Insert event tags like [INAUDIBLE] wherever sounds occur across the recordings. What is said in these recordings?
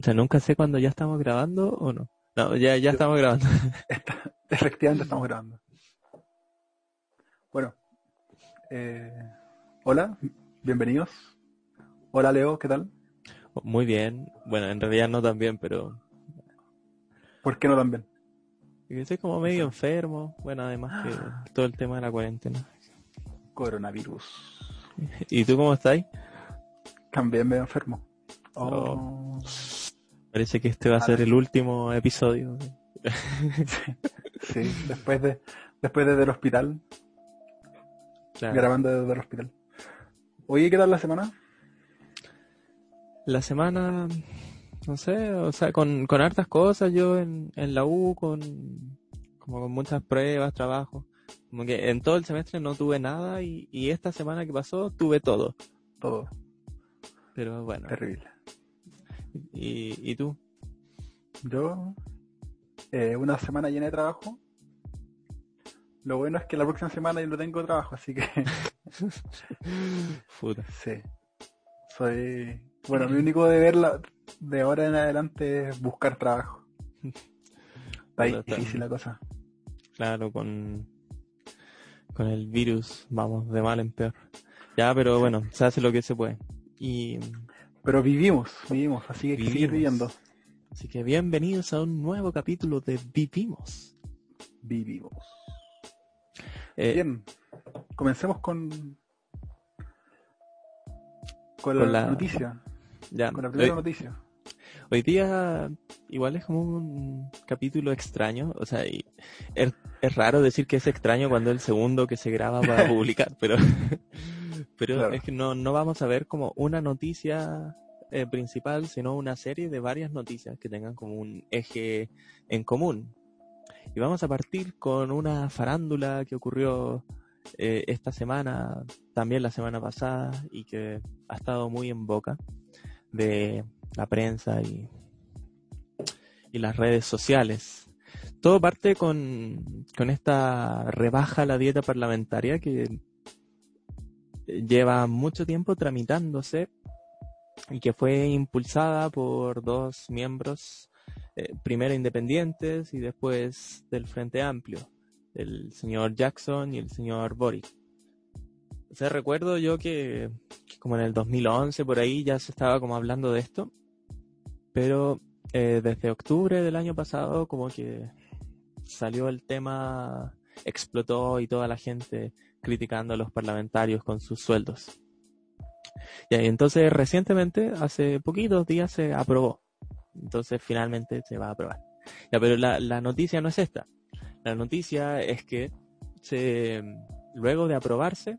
Pucha, nunca sé cuándo ya estamos grabando o no. No, ya, ya estamos grabando. [LAUGHS] Está- efectivamente estamos grabando. Bueno, eh, hola, bienvenidos. Hola Leo, ¿qué tal? Muy bien. Bueno, en realidad no tan bien, pero ¿Por qué no tan bien? estoy como medio enfermo. Bueno, además que todo el tema de la cuarentena. Coronavirus. ¿Y tú cómo estás? También me enfermo. Oh, Parece que este va a ser el último episodio. sí, después de después desde el hospital, Claro. grabando desde el hospital. Oye, ¿qué tal la semana? La semana, no sé, o sea, con, con hartas cosas, yo en, en la U, con, como con muchas pruebas, trabajos. Como que en todo el semestre no tuve nada y, y esta semana que pasó tuve todo. Todo Pero bueno, terrible. ¿Y, y tú? Yo, eh, una semana llena de trabajo. Lo bueno es que la próxima semana yo no tengo trabajo, así que [LAUGHS] Puta. sí. Soy. Bueno, mi único deber la- de ahora en adelante es buscar trabajo. [LAUGHS] Está ahí Puta, está- difícil la cosa. Claro, con, con el virus vamos de mal en peor. Ya, pero bueno, se hace lo que se puede. Y Pero vivimos, vivimos, así que que seguir Vivimos. viviendo. así que bienvenidos a un nuevo capítulo de Vivimos. Vivimos. Eh, Bien, comencemos con. Con, Con la, la- noticia, ya, con la primera hoy- noticia. Hoy día igual es como un capítulo extraño, o sea, y es, es raro decir que es extraño cuando es el segundo que se graba para publicar, pero [LAUGHS] pero Claro. es que no, no vamos a ver como una noticia eh, principal, sino una serie de varias noticias que tengan como un eje en común. Y vamos a partir con una farándula que ocurrió eh, esta semana, también la semana pasada, y que ha estado muy en boca de la prensa y, y las redes sociales. Todo parte con, con esta rebaja a la dieta parlamentaria que lleva mucho tiempo tramitándose y que fue impulsada por dos miembros, eh, primero independientes y después del Frente Amplio, el señor Jackson y el señor Boric. O sea, recuerdo yo que, que como en el 2011 por ahí ya se estaba como hablando de esto, pero eh, desde octubre del año pasado como que salió el tema, explotó y toda la gente criticando a los parlamentarios con sus sueldos. Y entonces recientemente, hace poquitos días se aprobó. Entonces finalmente se va a aprobar. Ya, pero la, la noticia no es esta. La noticia es que se, luego de aprobarse,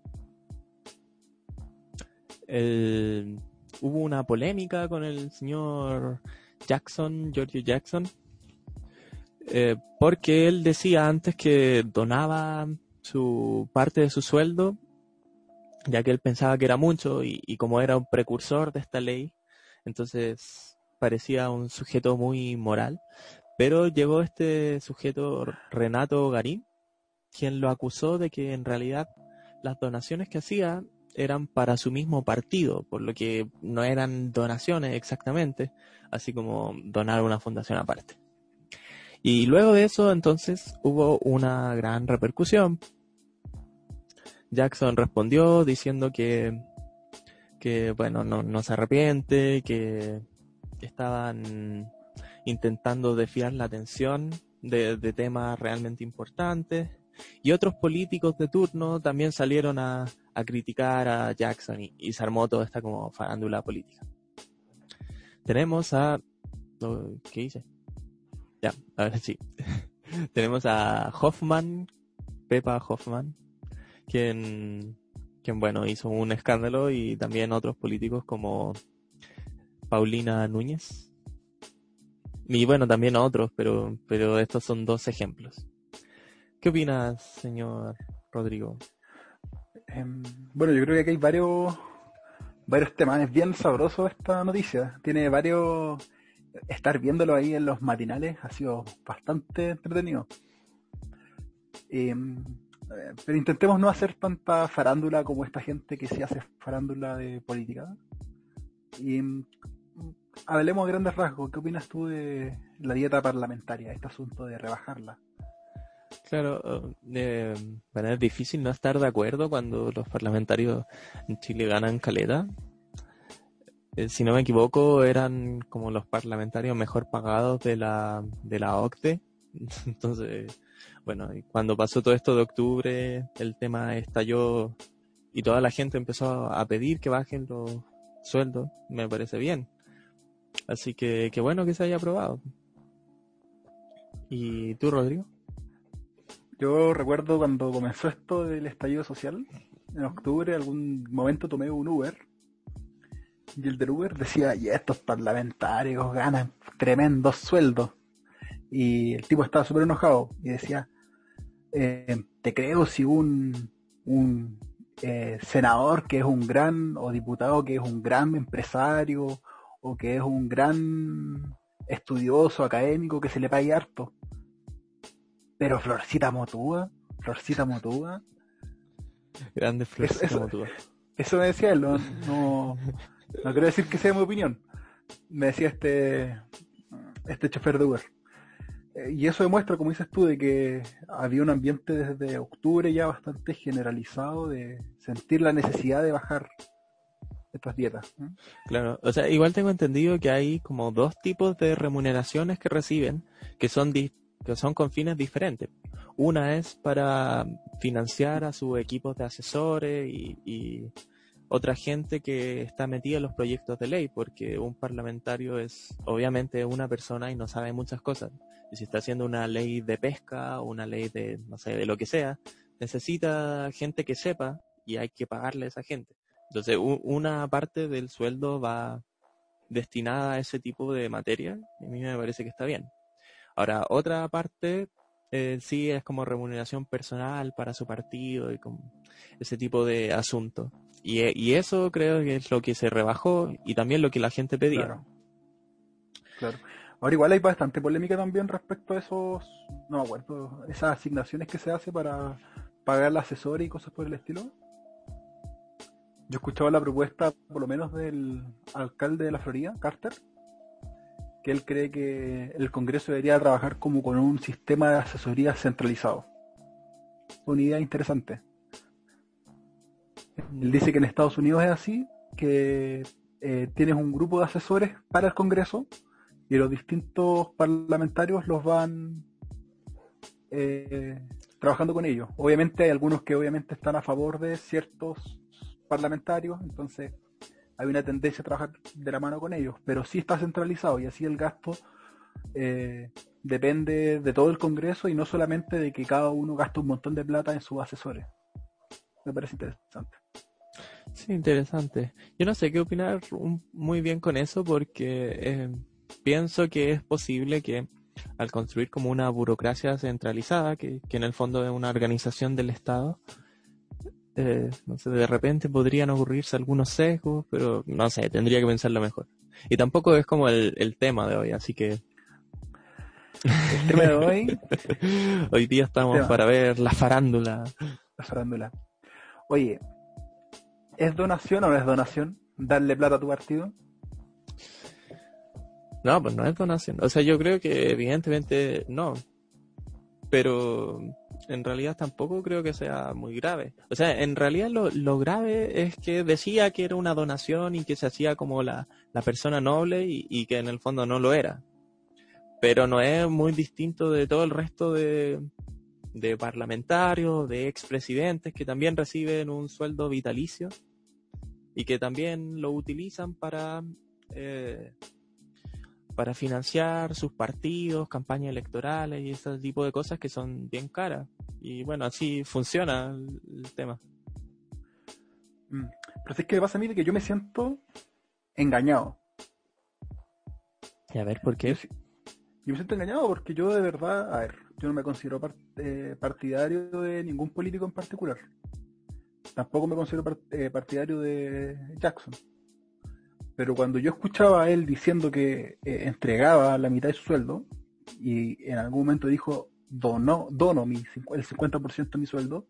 el- hubo una polémica con el señor Jackson, Giorgio Jackson, eh, porque él decía antes que donaba su parte de su sueldo, ya que él pensaba que era mucho y, como era un precursor de esta ley, entonces parecía un sujeto muy moral. Pero llegó este sujeto, Renato Garín, quien lo acusó de que en realidad las donaciones que hacía eran para su mismo partido, por lo que no eran donaciones exactamente, así como donar a una fundación aparte. Y luego de eso, entonces, hubo una gran repercusión. Jackson respondió diciendo que, que bueno, no, no se arrepiente, que estaban intentando desviar la atención de, temas realmente importantes. Y otros políticos de turno también salieron a, a criticar a Jackson y, y se armó toda esta como farándula política. Tenemos a... oh, ¿Qué hice? Ya, a ver sí. [LAUGHS] Tenemos a Hoffman, Pepa Hoffman, quien, quien bueno, hizo un escándalo y también otros políticos como Paulina Núñez. Y bueno, también otros, pero, pero estos son dos ejemplos. ¿Qué opinas, señor Rodrigo? Em, bueno, yo creo que aquí hay varios, varios temas. Es bien sabroso esta noticia. Tiene varios. Estar viéndolo ahí en los matinales ha sido bastante entretenido. Em, pero intentemos no hacer tanta farándula como esta gente que sí hace farándula de política. Y em, hablemos a grandes rasgos. ¿Qué opinas tú de la dieta parlamentaria, este asunto de rebajarla? Claro, eh, es difícil no estar de acuerdo cuando los parlamentarios en Chile ganan caleta. Eh, si no me equivoco, eran como los parlamentarios mejor pagados de la, de la OCDE. [LAUGHS] Entonces, bueno, cuando pasó todo esto de octubre, el tema estalló y toda la gente empezó a pedir que bajen los sueldos. Me parece bien. Así que qué bueno que se haya aprobado. ¿Y tú, Rodrigo? Yo recuerdo cuando comenzó esto del estallido social, en octubre, algún momento tomé un Uber y el del Uber decía, y estos parlamentarios ganan tremendos sueldos. Y el tipo estaba súper enojado y decía, eh, te creo si un, un eh, senador que es un gran, o diputado que es un gran empresario, o que es un gran estudioso, académico, que se le pague harto. Pero Florcita Motúa, Florcita Motúa. Grande Florcita eso, Motúa. Eso me decía él, no, no, quiero decir que sea mi opinión. Me decía este, este chofer de Uber. Eh, y eso demuestra, como dices tú, de que había un ambiente desde octubre ya bastante generalizado de sentir la necesidad de bajar estas dietas. Claro, o sea, igual tengo entendido que hay como dos tipos de remuneraciones que reciben que son que son con fines diferentes. Una es para financiar a sus equipos de asesores y, otra gente que está metida en los proyectos de ley, porque un parlamentario es obviamente una persona y no sabe muchas cosas. Y si está haciendo una ley de pesca o una ley de, no sé, de lo que sea, necesita gente que sepa y hay que pagarle a esa gente. Entonces, una parte del sueldo va destinada a ese tipo de materia y a mí me parece que está bien. Ahora, otra parte eh, sí es como remuneración personal para su partido y con ese tipo de asuntos. Y, y, eso creo que es lo que se rebajó y también lo que la gente pedía. Claro. Ahora igual hay bastante polémica también respecto a esos, no me acuerdo, esas asignaciones que se hace para pagar el asesor y cosas por el estilo. Yo escuchaba la propuesta, por lo menos del alcalde de la Florida, Carter, que él cree que el Congreso debería trabajar como con un sistema de asesoría centralizado. Una idea interesante. Él dice que en Estados Unidos es así, que eh, tienes un grupo de asesores para el Congreso y los distintos parlamentarios los van eh, trabajando con ellos. Obviamente hay algunos que obviamente están a favor de ciertos parlamentarios, entonces hay una tendencia a trabajar de la mano con ellos, pero sí está centralizado y así el gasto eh, depende de todo el Congreso y no solamente de que cada uno gaste un montón de plata en sus asesores. Me parece interesante. Sí, interesante. Yo no sé qué opinar muy bien con eso porque eh, pienso que es posible que al construir como una burocracia centralizada, que, que en el fondo es una organización del Estado, eh, no sé, de repente podrían ocurrirse algunos sesgos, pero no sé, tendría que pensarlo mejor. Y tampoco es como el, tema de hoy, así que... El tema de hoy... [LAUGHS] hoy día estamos para ver la farándula. La farándula. Oye, ¿es donación o no es donación darle plata a tu partido? No, pues no es donación. O sea, yo creo que evidentemente no. Pero en realidad tampoco creo que sea muy grave. O sea, en realidad lo, grave es que decía que era una donación y que se hacía como la, persona noble y, que en el fondo no lo era. Pero no es muy distinto de todo el resto de, de parlamentarios, de expresidentes que también reciben un sueldo vitalicio y que también lo utilizan para eh, para financiar sus partidos, campañas electorales y ese tipo de cosas que son bien caras. Y bueno, así funciona el, tema. Mm. Pero es que pasa a mí que yo me siento engañado. Y a ver, ¿por qué? Yo, me siento engañado porque yo de verdad, a ver, yo no me considero eh, partidario de ningún político en particular. Tampoco me considero eh, partidario de Jackson pero cuando yo escuchaba a él diciendo que eh, entregaba la mitad de su sueldo, y en algún momento dijo, dono, mi, el 50% de mi sueldo,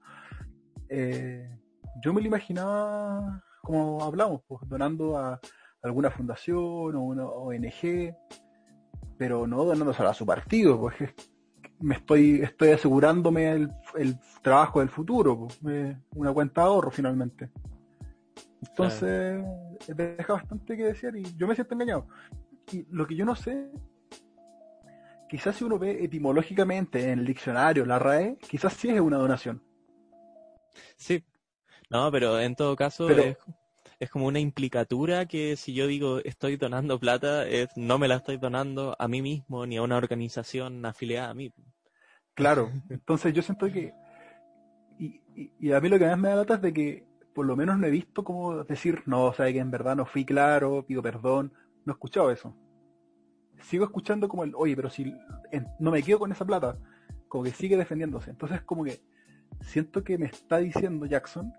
yo me lo imaginaba como hablamos, pues, donando a, alguna fundación o una ONG, pero no donándosela a su partido, pues me estoy, estoy asegurándome el, el trabajo del futuro, pues, una cuenta de ahorro finalmente. Entonces, deja bastante que decir y yo me siento engañado. Y lo que yo no sé, quizás si uno ve etimológicamente en el diccionario, la RAE, quizás sí es una donación. Sí, no, pero en todo caso es, es, como una implicatura que si yo digo estoy donando plata, es, no me la estoy donando a mí mismo ni a una organización afiliada a mí. Claro, entonces yo siento que, y, y, a mí lo que más me da lata es de que por lo menos no he visto como decir, no, o sea, que en verdad no fui claro, pido perdón, no he escuchado eso. Sigo escuchando como el, oye, pero si no me quedo con esa plata, como que sigue defendiéndose. Entonces como que siento que me está diciendo Jackson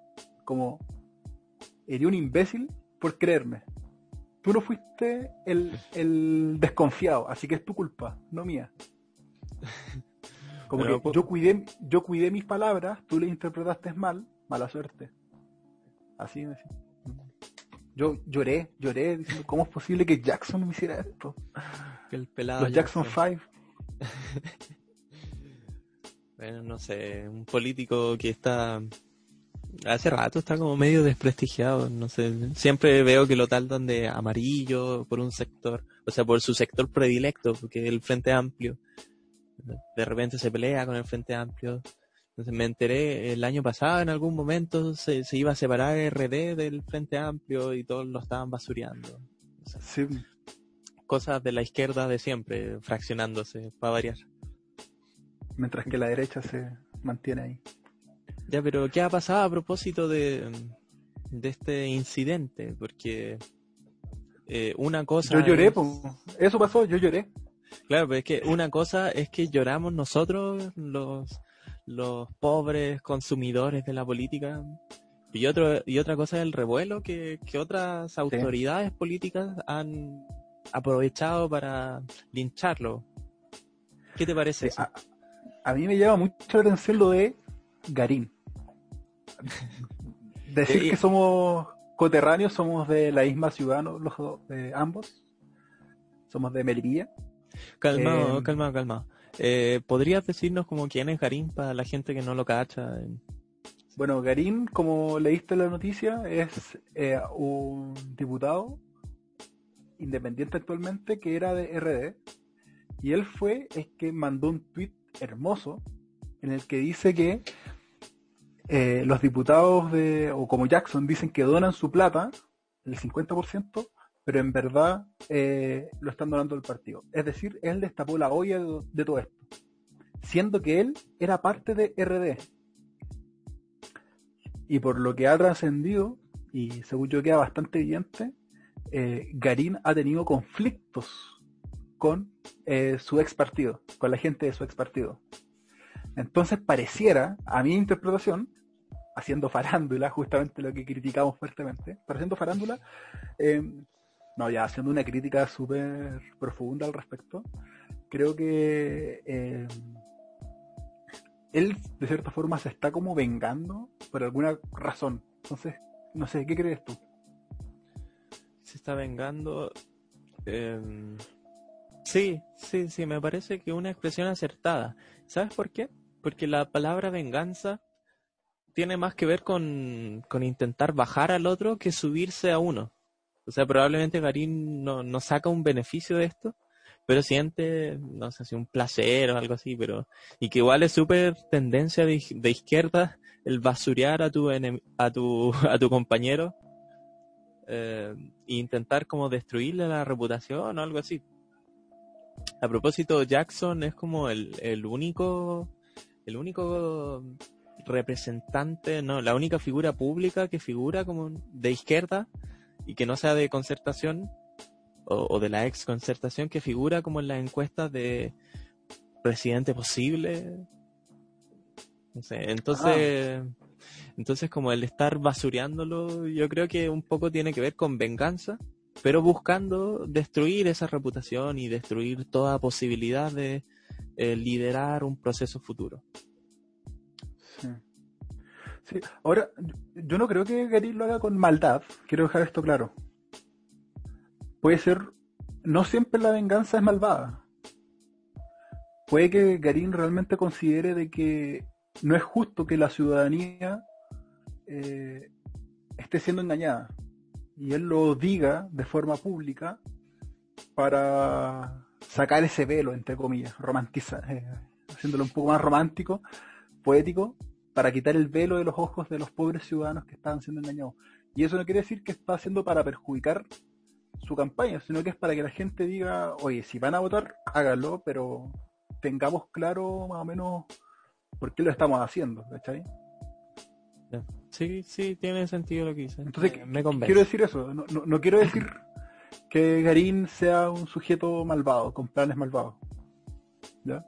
como, eres un imbécil por creerme. Tú no fuiste el, el desconfiado, así que es tu culpa, no mía. [LAUGHS] Como que yo cuidé, yo cuidé mis palabras, tú le interpretaste mal, mala suerte. Así me Yo lloré, lloré, diciendo, ¿cómo es posible que Jackson me hiciera esto? El pelado Los Jackson 5. [LAUGHS] bueno, no sé, un político que está hace rato está como medio desprestigiado, no sé, siempre veo que lo taldan de amarillo por un sector, o sea, por su sector predilecto, porque el Frente Amplio de repente se pelea con el Frente Amplio, entonces me enteré el año pasado, en algún momento se, iba a separar RD del Frente Amplio y todos lo estaban basureando. Cosas de la izquierda de siempre, fraccionándose, para variar. Mientras que la derecha se mantiene ahí. Ya, pero ¿qué ha pasado a propósito de, de este incidente? Porque eh, una cosa... Yo lloré, eso pasó, yo lloré. Claro, pero es que una cosa es que lloramos nosotros, los los pobres consumidores de la política. Y, otro, y otra cosa es el revuelo que, otras autoridades políticas han aprovechado para lincharlo. ¿Qué te parece eso? A, mí me llama mucho la atención lo de Garín. [LAUGHS] Decir que somos coterráneos, somos de la misma ciudad, los ambos. Somos de Melilla. Calmado, eh, calmado, calmado. Eh, ¿Podrías decirnos como quién es Garín para la gente que no lo cacha? Bueno, Garín, como leíste la noticia, es eh, un diputado independiente actualmente que era de RD. Y él fue, es que mandó un tweet hermoso en el que dice que eh, los diputados de, o como Jackson, dicen que donan su plata, el 50%, pero en verdad eh, lo están donando el partido. Es decir, él destapó la olla de, todo esto, siendo que él era parte de RD. Y por lo que ha trascendido, y según yo queda bastante evidente, eh, Garín ha tenido conflictos con eh, su ex partido, con la gente de su ex partido. Entonces pareciera, a mi interpretación, haciendo farándula, [LAUGHS] justamente lo que criticamos fuertemente, pero haciendo farándula, no, ya haciendo una crítica súper profunda al respecto, creo que eh, él de cierta forma se está como vengando por alguna razón. Entonces, no sé, ¿qué crees tú? Se está vengando. Em, sí, sí, sí, me parece que una expresión acertada. ¿Sabes por qué? Porque la palabra venganza tiene más que ver con, con intentar bajar al otro que subirse a uno. O sea, probablemente Garín no, no saca un beneficio de esto, pero siente, no sé si un placer o algo así, pero. Y que igual es súper tendencia de, izquierda el basurear a tu, a tu, [LAUGHS] a tu compañero eh, e intentar como destruirle la reputación o algo así. A propósito, Jackson es como el, el único, el único representante, no, la única figura pública que figura como de izquierda y que no sea de concertación o, de la ex concertación que figura como en las encuestas de presidente posible. No sé, entonces, ah. entonces como el estar basureándolo, yo creo que un poco tiene que ver con venganza, pero buscando destruir esa reputación y destruir toda posibilidad de eh, liderar un proceso futuro. Ahora, yo no creo que Gary lo haga con maldad, quiero dejar esto claro. puede ser, no siempre la venganza es malvada. Puede que Garín realmente considere de que no es justo que la ciudadanía eh, esté siendo engañada y él lo diga de forma pública para sacar ese velo, entre comillas, romantiza, eh, haciéndolo un poco más romántico, poético, para quitar el velo de los ojos de los pobres ciudadanos que estaban siendo engañados. Y eso no quiere decir que está haciendo para perjudicar su campaña, sino que es para que la gente diga, oye, si van a votar, háganlo, pero tengamos claro más o menos por qué lo estamos haciendo, ¿cachai? Sí, sí, tiene sentido lo que dice. Entonces, me, quiero decir eso, no, quiero decir que Garín sea un sujeto malvado, con planes malvados. ¿Ya?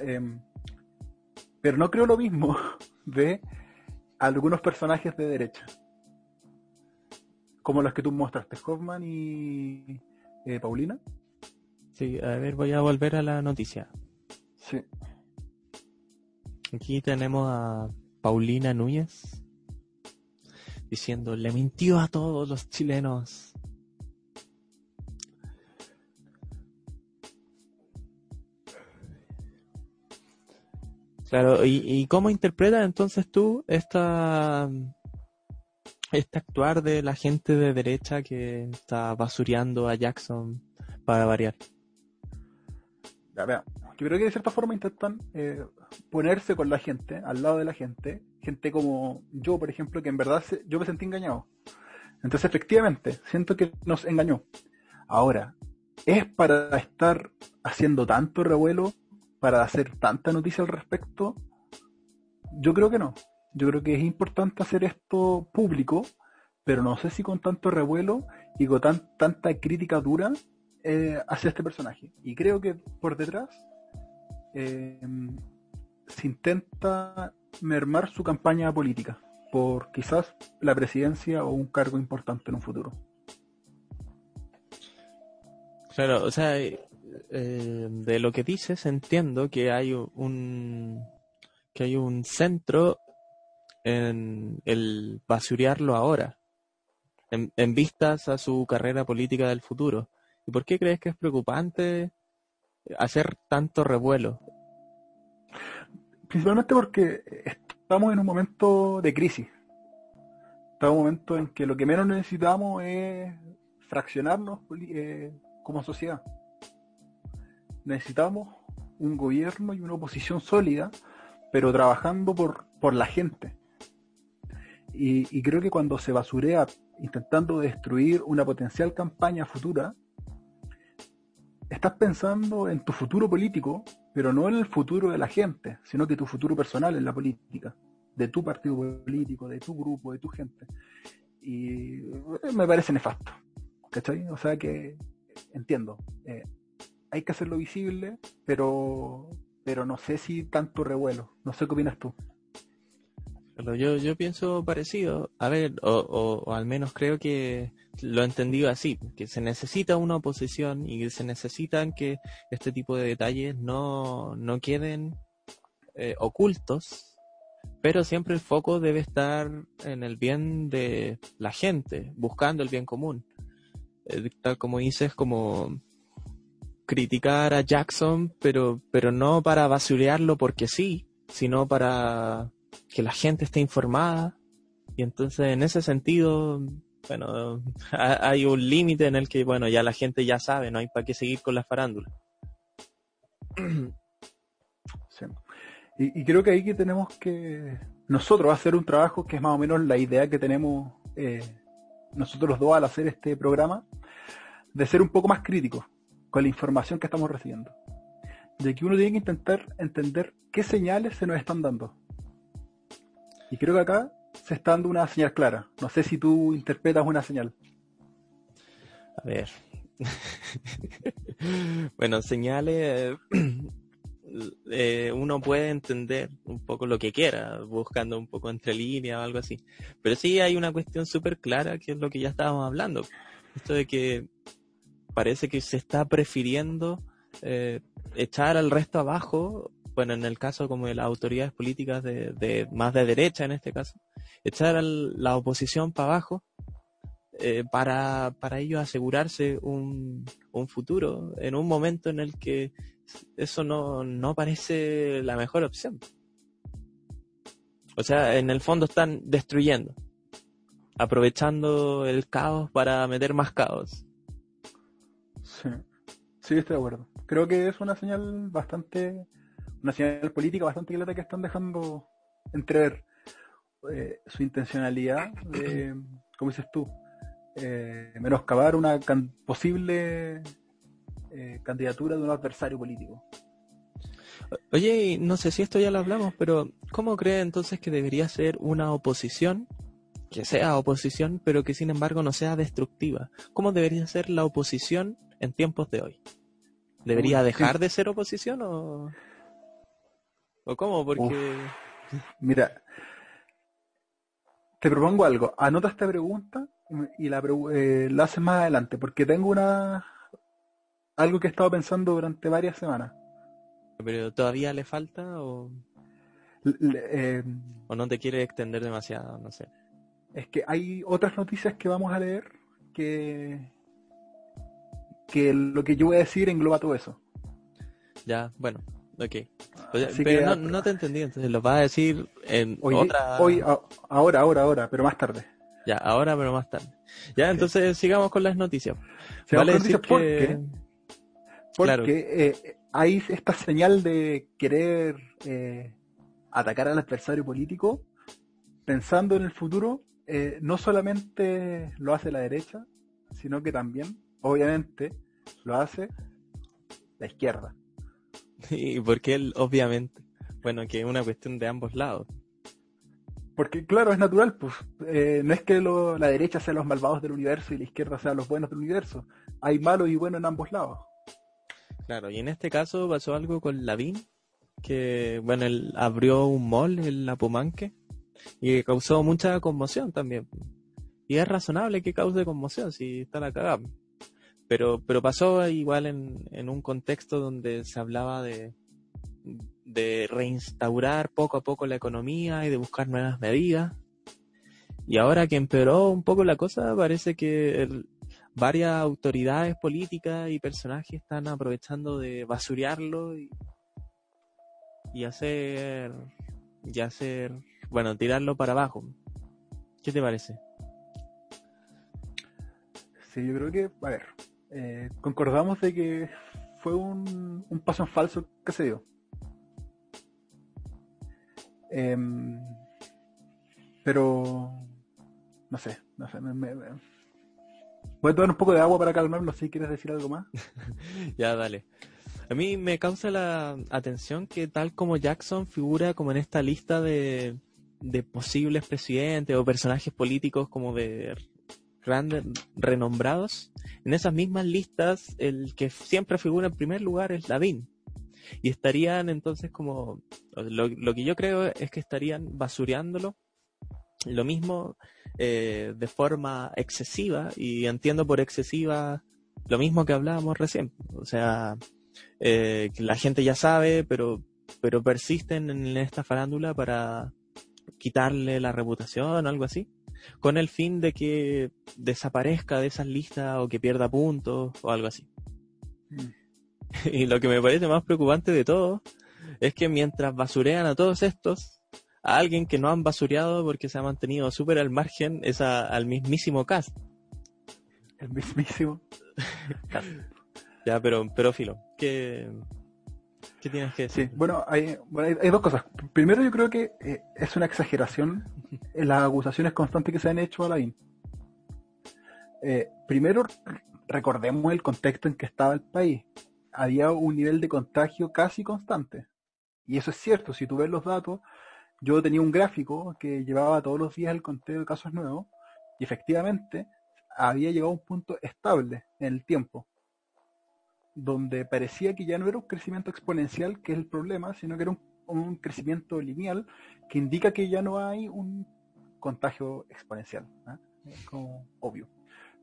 Em, pero no creo lo mismo [LAUGHS] de algunos personajes de derecha. Como los que tú mostraste, Hoffman y eh, Paulina. Sí, a ver, voy a volver a la noticia. Sí. Aquí tenemos a Paulina Núñez diciendo, le mintió a todos los chilenos. Claro, ¿y, cómo interpretas entonces tú esta, este actuar de la gente de derecha que está basureando a Jackson para variar? Ya, vea, yo creo que de cierta forma intentan eh, ponerse con la gente, al lado de la gente, gente como yo, por ejemplo, que en verdad yo me sentí engañado. Entonces, efectivamente, siento que nos engañó. Ahora, ¿es para estar haciendo tanto revuelo, para hacer tanta noticia al respecto? Yo creo que no. Yo creo que es importante hacer esto público, pero no sé si con tanto revuelo y con tanta crítica dura eh, hacia este personaje. Y creo que por detrás eh, se intenta mermar su campaña política por quizás la presidencia o un cargo importante en un futuro. Claro, o sea, de lo que dices entiendo que hay un que hay un centro en el basurearlo ahora, en, en vistas a su carrera política del futuro. ¿Y por qué crees que es preocupante hacer tanto revuelo? Principalmente porque estamos en un momento de crisis. Estamos en un momento en que lo que menos necesitamos es fraccionarnos eh, como sociedad. Necesitamos un gobierno y una oposición sólida, pero trabajando por, por la gente. Y, creo que cuando se basurea intentando destruir una potencial campaña futura, estás pensando en tu futuro político, pero no en el futuro de la gente, sino que tu futuro personal en la política, de tu partido político, de tu grupo, de tu gente. Y me parece nefasto, ¿cachai? O sea que entiendo, eh, hay que hacerlo visible, pero, pero no sé si tanto revuelo. No sé qué opinas tú. Yo, yo pienso parecido. A ver, o, o, al menos creo que lo he entendido así, que se necesita una oposición y que se necesitan que este tipo de detalles no, no queden eh, ocultos, pero siempre el foco debe estar en el bien de la gente, buscando el bien común. Eh, tal como dices, como criticar a Jackson, pero, pero no para basurearlo porque sí, sino para que la gente esté informada. Y entonces en ese sentido, bueno, [LAUGHS] hay un límite en el que, bueno, ya la gente ya sabe, no hay para qué seguir con la farándula. [CLEARS THROAT] Y, creo que ahí que tenemos que nosotros hacer un trabajo que es más o menos la idea que tenemos eh, nosotros los dos al hacer este programa, de ser un poco más críticos con la información que estamos recibiendo. De que uno tiene que intentar entender qué señales se nos están dando. Y creo que acá se está dando una señal clara. No sé si tú interpretas una señal. A ver. [LAUGHS] bueno, señales. [CLEARS THROAT] Eh, uno puede entender un poco lo que quiera, buscando un poco entre líneas o algo así. Pero sí hay una cuestión súper clara que es lo que ya estábamos hablando. Esto de que parece que se está prefiriendo eh, echar al resto abajo bueno, en el caso como de las autoridades políticas de, más de derecha en este caso, echar a la oposición para abajo eh, para, para ellos asegurarse un, un futuro en un momento en el que eso no, no parece la mejor opción. O sea, en el fondo están destruyendo, aprovechando el caos para meter más caos. Sí, sí, estoy de acuerdo. Creo que es una señal bastante, una señal política bastante clara que están dejando entrever eh, su intencionalidad de, [CLEARS THROAT] como dices tú, eh, menoscabar una posible eh, candidatura de un adversario político. Oye, no sé si esto ya lo hablamos, pero ¿cómo cree entonces que debería ser una oposición que sea oposición, pero que sin embargo no sea destructiva? ¿Cómo debería ser la oposición en tiempos de hoy? ¿Debería dejar de ser oposición o, o cómo? Porque... mira, te propongo algo. Anota esta pregunta y la, eh, la haces más adelante, porque tengo una algo que he estado pensando durante varias semanas. ¿Pero todavía le falta o, Eh, o no te quiere extender demasiado? No sé. es que hay otras noticias que vamos a leer que que lo que yo voy a decir engloba todo eso. Ya, bueno, ok. O sea, Así pero que- no, no te entendí, entonces lo vas a decir en Hoy, otra... hoy a- ahora, ahora, ahora, pero más tarde. Ya, ahora, pero más tarde. Ya, entonces sigamos con las noticias. Vale decir noticias porque, que... porque Claro. eh, hay esta señal de querer eh, atacar al adversario político pensando en el futuro. eh, no solamente lo hace la derecha, sino que también, obviamente, lo hace la izquierda. [LAUGHS] Y porque él, obviamente, bueno, que es una cuestión de ambos lados. Porque claro, es natural, pues eh, no es que lo- la derecha sea los malvados del universo y la izquierda sea los buenos del universo. Hay malos y buenos en ambos lados. Claro, y en este caso pasó algo con Lavín, que, bueno, él abrió un mall en la Pumanque y causó mucha conmoción también. Y es razonable que cause conmoción si está la cagada. Pero, pero pasó igual en, en un contexto donde se hablaba de, de reinstaurar poco a poco la economía y de buscar nuevas medidas. Y ahora que empeoró un poco la cosa, parece que varias autoridades políticas y personajes están aprovechando de basurearlo y, y hacer y hacer bueno tirarlo para abajo ¿qué te parece? Sí, yo creo que, a ver, eh, concordamos de que fue un, paso en falso que se dio. Em, pero, no sé, no sé, me- voy a tomar un poco de agua para calmarme, si quieres decir algo más. [LAUGHS] ya dale a mí me causa la atención que tal como Jackson figura como en esta lista de, de posibles presidentes o personajes políticos como de grandes renombrados. En esas mismas listas el que siempre figura en primer lugar es Lavín. Y estarían entonces como lo, que yo creo es que estarían basureándolo. Lo mismo eh, de forma excesiva y entiendo por excesiva lo mismo que hablábamos recién. O sea eh, la gente ya sabe pero pero persisten en esta farándula para quitarle la reputación o algo así con el fin de que desaparezca de esas listas o que pierda puntos o algo así Mm. [LAUGHS] y lo que me parece más preocupante de todo es que mientras basurean a todos estos, a alguien que no han basureado porque se ha mantenido súper al margen es a- al mismísimo cast. El mismísimo. [LAUGHS] Ya, pero, pero filo, ¿qué, qué tienes que Sí, decir? bueno, hay, bueno, hay, hay dos cosas. Primero, yo creo que eh, es una exageración en las acusaciones constantes que se han hecho a Lavín. Eh, primero, recordemos el contexto en que estaba el país. Había un nivel de contagio casi constante. Y eso es cierto, si tú ves los datos, yo tenía un gráfico que llevaba todos los días el conteo de casos nuevos y efectivamente había llegado a un punto estable en el tiempo donde parecía que ya no era un crecimiento exponencial, que es el problema, sino que era un, crecimiento lineal que indica que ya no hay un contagio exponencial. ¿ah? Es como obvio.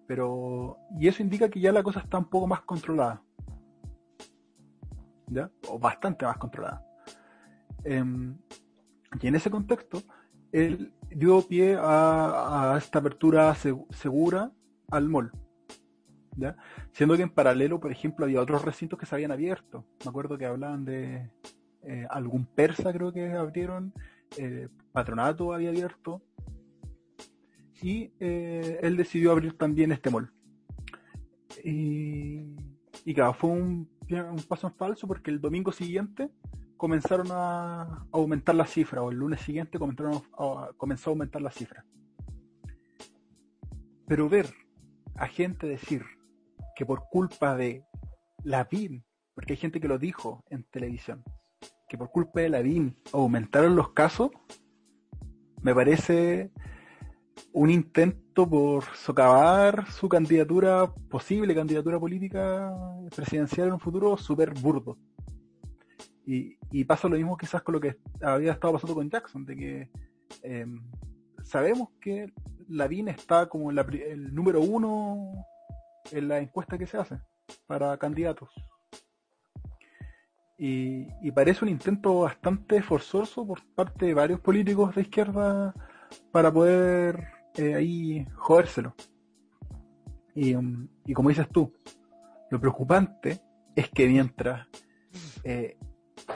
Pero, y eso indica que ya la cosa está un poco más controlada. ¿Ya? O bastante más controlada. Em, y en ese contexto, él dio pie a, esta apertura seg- segura al mall. Siendo que en paralelo, por ejemplo, había otros recintos que se habían abierto. Me acuerdo que hablaban de eh, algún persa, creo que abrieron, eh, Patronato había abierto, y eh, él decidió abrir también este mall. Y, y claro, fue un, paso en falso porque el domingo siguiente comenzaron a aumentar la cifra, o el lunes siguiente comenzaron comenzó a aumentar la cifra. Pero ver a gente decir que por culpa de la porque hay gente que lo dijo en televisión, que por culpa de la aumentaron los casos, me parece un intento por socavar su candidatura, posible candidatura política presidencial en un futuro súper burdo. Y, pasa lo mismo quizás con lo que había estado pasando con Jackson, de que em, sabemos que Lavín está como el número uno en la encuesta que se hace para candidatos. Y, parece un intento bastante forzoso por parte de varios políticos de izquierda para poder eh, ahí jodérselo. Y, y, como dices tú, lo preocupante es que mientras eh,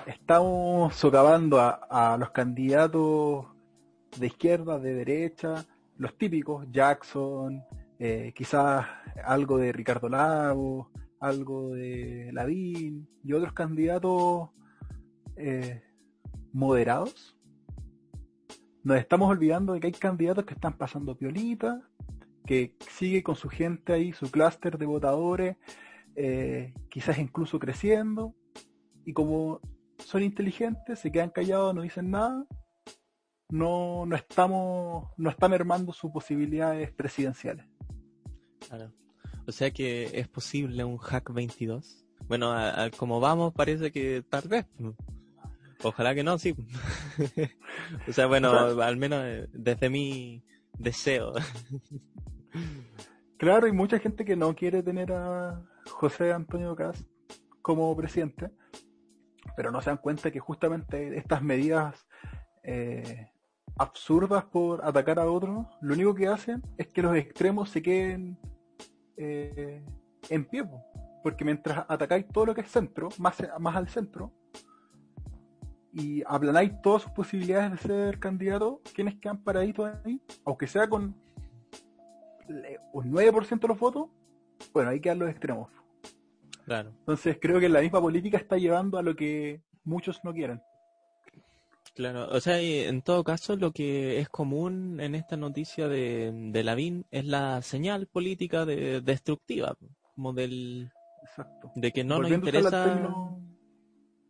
estamos socavando a, los candidatos de izquierda, de derecha, los típicos, Jackson, eh, quizás algo de Ricardo Lago, algo de Lavín y otros candidatos eh, moderados. Nos estamos olvidando de que hay candidatos que están pasando piolita, que sigue con su gente ahí, su clúster de votadores, eh, quizás incluso creciendo, y como son inteligentes, se quedan callados, no dicen nada, no, no estamos, no están mermando sus posibilidades presidenciales. Claro. O sea que es posible un hack 22. Bueno, como vamos parece que tal vez. Ojalá que no, sí. [LAUGHS] o sea, bueno, al menos eh, desde mi deseo. [LAUGHS] claro, hay mucha gente que no quiere tener a José Antonio Cast como presidente pero no se dan cuenta que justamente estas medidas eh, absurdas por atacar a otros, lo único que hacen es que los extremos se queden eh, en pie. Porque mientras atacáis todo lo que es centro, más, más al centro, y aplanáis todas sus posibilidades de ser candidato, ¿quiénes quedan paraditos ahí? Aunque sea con un 9% de los votos, bueno, ahí quedan los extremos. Entonces creo que la misma política está llevando a lo que muchos no quieren. Claro, o sea, en todo caso lo que es común en esta noticia de, de Lavín es la señal política de, destructiva, como del... De que no nos interesa...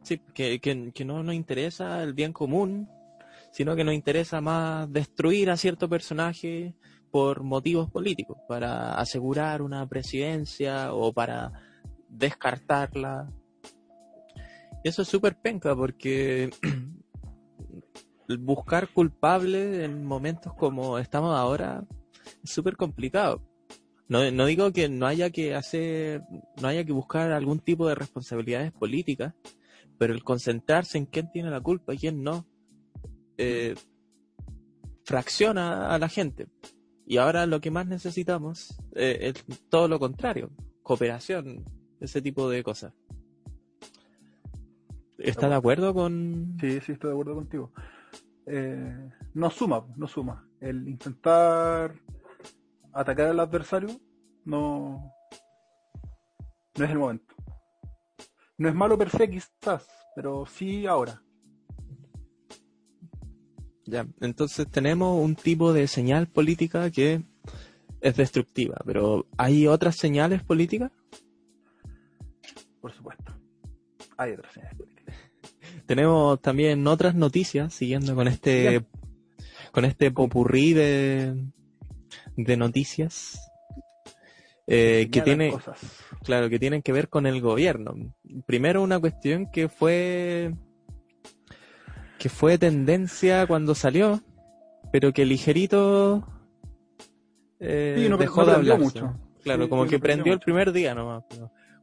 Sí, que, que, que no nos interesa el bien común, sino que nos interesa más destruir a cierto personaje por motivos políticos, para asegurar una presidencia o para descartarla. eso es súper penca porque [CLEARS THROAT] buscar culpable en momentos como estamos ahora es súper complicado. No, no digo que no haya que hacer, no haya que buscar algún tipo de responsabilidades políticas, pero el concentrarse en quién tiene la culpa y quién no, eh, fracciona a la gente. Y ahora lo que más necesitamos eh, es todo lo contrario, cooperación, ese tipo de cosas. ¿Está de acuerdo con...? Sí, sí, estoy de acuerdo contigo. Eh, no suma, no suma. El intentar atacar al adversario no, no es el momento. No es malo per se quizás, pero sí ahora. Ya, entonces tenemos un tipo de señal política que es destructiva, pero ¿hay otras señales políticas? por supuesto. Hay otras señales. Tenemos también otras noticias, siguiendo con este con este popurrí de, de noticias. Eh, que tiene claro que tienen que ver con el gobierno primero una cuestión que fue que fue tendencia cuando salió pero que ligerito eh, dejó de hablar mucho claro como que prendió el primer día nomás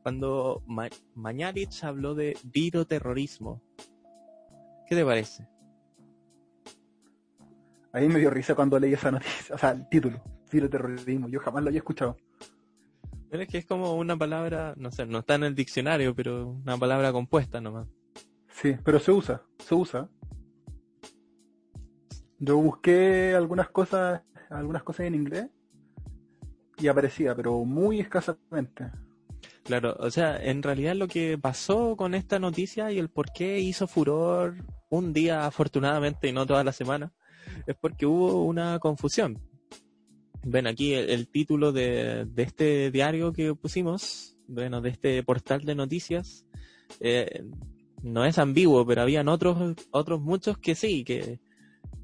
cuando Ma Mañalich habló de viroterrorismo. ¿Qué te parece? A mí me dio risa cuando leí esa noticia, o sea, el título, terrorismo. Yo jamás lo había escuchado. Pero es que es como una palabra, no sé, no está en el diccionario, pero una palabra compuesta nomás. Sí, pero se usa, se usa. Yo busqué algunas cosas, algunas cosas en inglés y aparecía, pero muy escasamente. Claro, o sea, en realidad lo que pasó con esta noticia y el por qué hizo furor un día afortunadamente y no toda la semana, es porque hubo una confusión. Ven aquí el, título de, este diario que pusimos, bueno, de este portal de noticias, eh, no es ambiguo, pero habían otros, otros muchos que sí, que,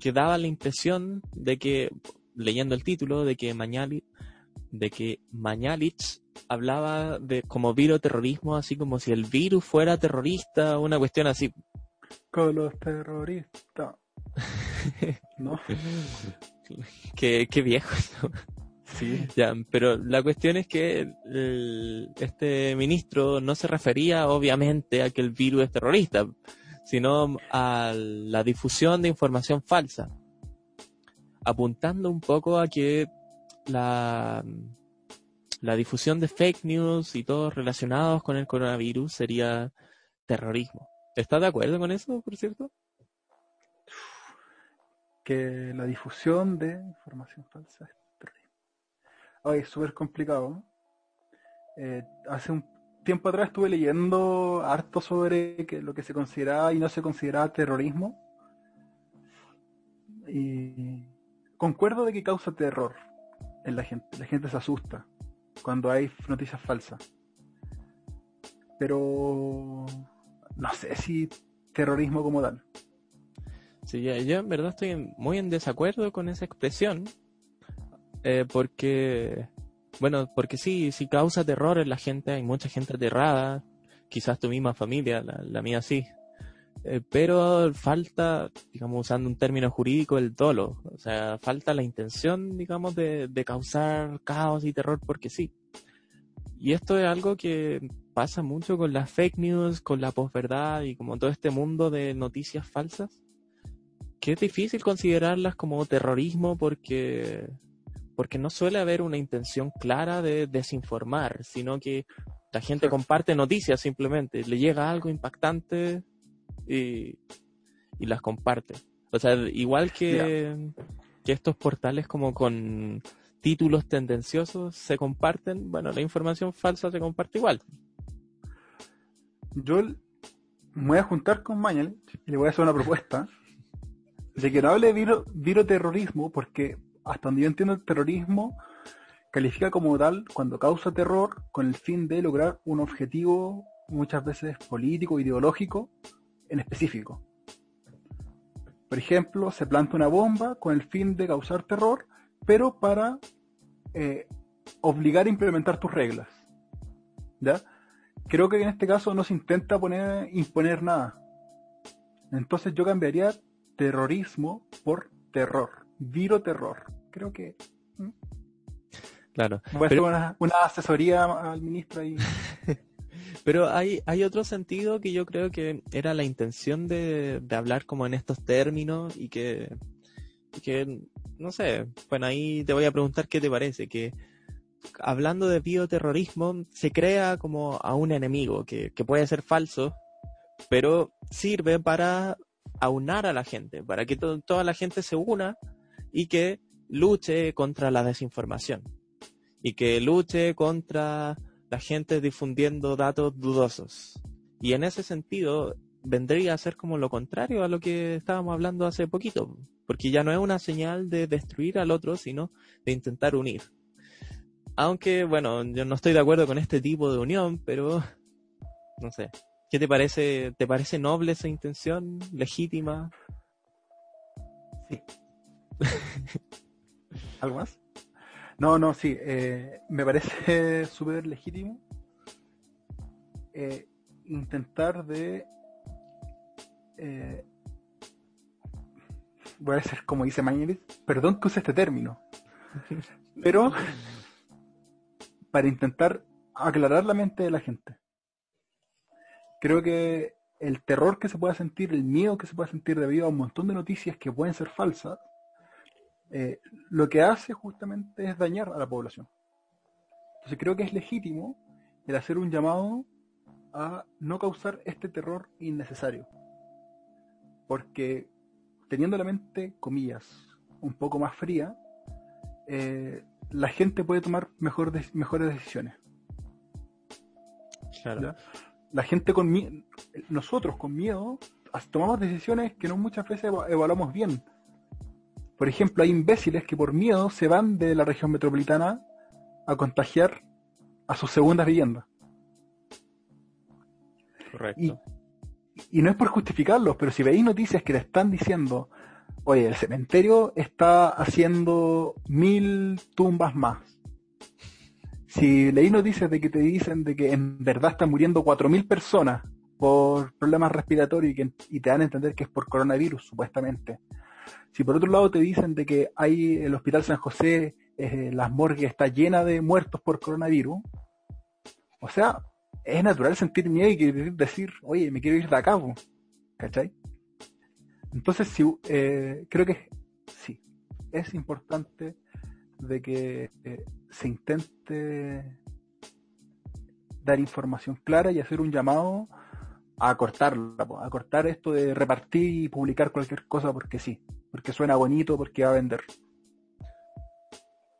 que daban la impresión de que, leyendo el título, de que Mañali, de que Mañalich hablaba de como viroterrorismo, así como si el virus fuera terrorista, una cuestión así. Con los terroristas. [LAUGHS] ¿No? qué, qué viejo. Sí. Ya, pero la cuestión es que este ministro no se refería obviamente a que el virus es terrorista, sino a la difusión de información falsa, apuntando un poco a que la, la difusión de fake news y todos relacionados con el coronavirus sería terrorismo. ¿Estás de acuerdo con eso, por cierto? Que la difusión de información falsa es terrorismo. Ay, es súper complicado. Eh, hace un tiempo atrás estuve leyendo harto sobre lo que se consideraba y no se consideraba terrorismo. Y concuerdo de que causa terror en la gente. La gente se asusta cuando hay noticias falsas. Pero no sé si terrorismo como tal. Sí, yo en verdad estoy muy en desacuerdo con esa expresión. Eh, porque, bueno, porque sí, sí causa terror en la gente, hay mucha gente aterrada, quizás tu misma familia, la mía sí, eh, pero falta, digamos, usando un término jurídico, el dolo. O sea, falta la intención, digamos, de, causar caos y terror porque sí. Y esto es algo que pasa mucho con las fake news, con la posverdad y como todo este mundo de noticias falsas, que es difícil considerarlas como terrorismo porque, porque no suele haber una intención clara de desinformar, sino que la gente comparte noticias simplemente, le llega algo impactante y, las comparte. O sea, igual que, que estos portales como con títulos tendenciosos se comparten, bueno, la información falsa se comparte igual. Yo me voy a juntar con Mañal y le voy a hacer una propuesta de que no hable de viroterrorismo, porque hasta donde yo entiendo el terrorismo califica como tal cuando causa terror con el fin de lograr un objetivo muchas veces político, ideológico, en específico. Por ejemplo, se planta una bomba con el fin de causar terror, pero para eh, obligar a implementar tus reglas. ¿Ya? Creo que en este caso no se intenta poner, imponer nada. Entonces yo cambiaría terrorismo por terror. Viro terror. Creo que. Claro. Voy a hacer una, una, asesoría al ministro ahí. [LAUGHS] Pero hay, hay otro sentido que yo creo que era la intención de, de hablar como en estos términos y que, que, no sé, bueno, ahí te voy a preguntar qué te parece, que hablando de bioterrorismo se crea como a un enemigo que, que puede ser falso, pero sirve para aunar a la gente, para que toda la gente se una y que luche contra la desinformación y que luche contra la gente difundiendo datos dudosos. Y en ese sentido, vendría a ser como lo contrario a lo que estábamos hablando hace poquito, porque ya no es una señal de destruir al otro, sino de intentar unir. Aunque, bueno, yo no estoy de acuerdo con este tipo de unión, pero no sé. ¿Qué te parece? ¿Te parece noble esa intención? ¿Legítima? Sí. [LAUGHS] ¿Algo más? No, no, sí, eh, me parece [LAUGHS] súper legítimo eh, intentar de... Eh, voy a ser como dice Mañelis, perdón que use este término, [LAUGHS] pero para intentar aclarar la mente de la gente. Creo que el terror que se pueda sentir, el miedo que se pueda sentir debido a un montón de noticias que pueden ser falsas, eh, lo que hace justamente es dañar a la población. Entonces creo que es legítimo el hacer un llamado a no causar este terror innecesario. Porque teniendo la mente, comillas, un poco más fría, eh, la gente puede tomar mejor mejores decisiones. La gente con miedo, nosotros con miedo, tomamos decisiones que no muchas veces evaluamos bien. Por ejemplo, hay imbéciles que por miedo se van de la región metropolitana a contagiar a sus segundas viviendas. Correcto. Y, no es por justificarlos, pero si veis noticias que te están diciendo, oye, el cementerio está haciendo mil tumbas más. Si leí noticias de que te dicen de que en verdad están muriendo cuatro mil personas por problemas respiratorios y, te dan a entender que es por coronavirus, supuestamente. Si por otro lado te dicen de que hay el Hospital San José, eh, las morgues está llena de muertos por coronavirus, o sea, es natural sentir miedo y decir, oye, me quiero ir de acá, ¿cachai? Entonces, sí, eh, creo que sí, es importante de que eh, se intente dar información clara y hacer un llamado a cortarla, a cortar esto de repartir y publicar cualquier cosa porque sí, porque suena bonito, porque va a vender.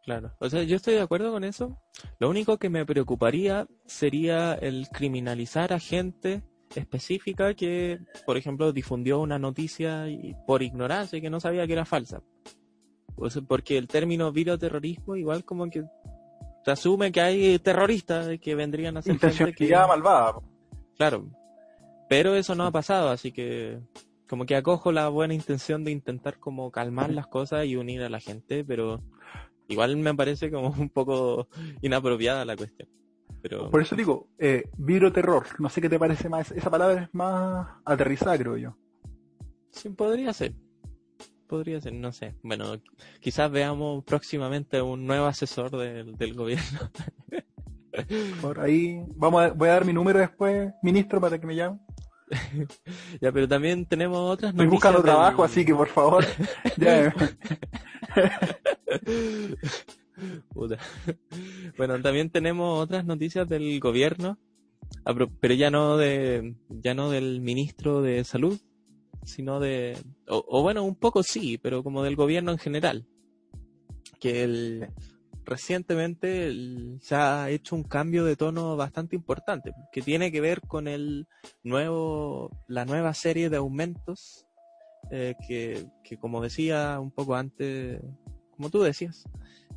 Claro, o sea, yo estoy de acuerdo con eso. Lo único que me preocuparía sería el criminalizar a gente específica que, por ejemplo, difundió una noticia y, por ignorancia y que no sabía que era falsa. porque el término viroterrorismo igual como que se asume que hay terroristas que vendrían a ser gente que malvada. Claro. Pero eso no ha pasado, así que como que acojo la buena intención de intentar como calmar las cosas y unir a la gente, pero Igual me parece como un poco inapropiada la cuestión. Pero... Por eso digo, eh, terror, no sé qué te parece más, esa palabra es más aterrizada, creo yo. Sí, podría ser. Podría ser, no sé. Bueno, quizás veamos próximamente un nuevo asesor del, gobierno. [LAUGHS] Por ahí, vamos a, voy a dar mi número después, ministro, para que me llame. [LAUGHS] ya, pero también tenemos otras Estoy buscando trabajo, así que por favor. [LAUGHS] Bueno, también tenemos otras noticias del gobierno, pero ya no de ya no del ministro de salud, sino de o, bueno, un poco sí, pero como del gobierno en general. Que recientemente se ha hecho un cambio de tono bastante importante, que tiene que ver con el nuevo la nueva serie de aumentos eh, que, que como decía un poco antes como tú decías,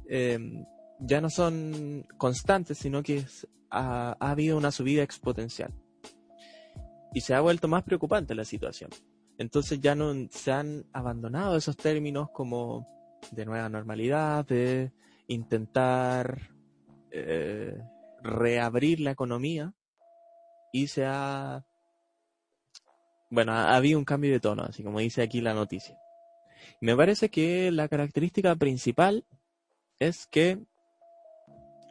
em, ya no son constantes, sino que ha, habido una subida exponencial. Y se ha vuelto más preocupante la situación. Entonces ya no se han abandonado esos términos como de nueva normalidad, de intentar eh, reabrir la economía y se ha bueno, ha habido un cambio de tono, así como dice aquí la noticia. Me parece que la característica principal es que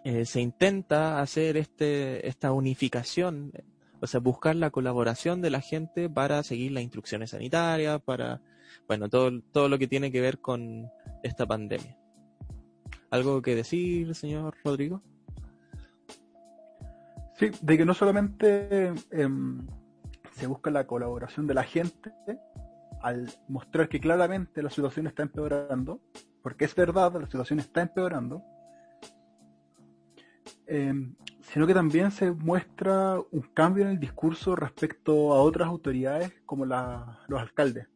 eh, se intenta hacer este, esta unificación, o sea, buscar la colaboración de la gente para seguir las instrucciones sanitarias, para, bueno, todo, todo lo que tiene que ver con esta pandemia. ¿Algo que decir, señor Rodrigo? Sí, de que no solamente em, se busca la colaboración de la gente, al mostrar que claramente la situación está empeorando, porque es verdad, la situación está empeorando, em, sino que también se muestra un cambio en el discurso respecto a otras autoridades como los alcaldes.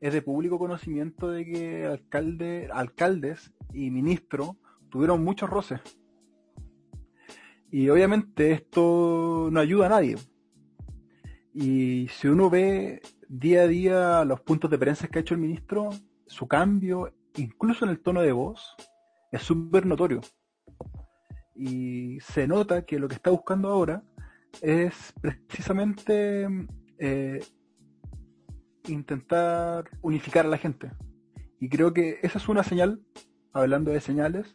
Es de público conocimiento de que alcalde, alcaldes y ministros tuvieron muchos roces. Y obviamente esto no ayuda a nadie. Y si uno ve día a día los puntos de prensa que ha hecho el ministro, su cambio, incluso en el tono de voz, es súper notorio. Y se nota que lo que está buscando ahora es precisamente eh, intentar unificar a la gente. Y creo que esa es una señal, hablando de señales,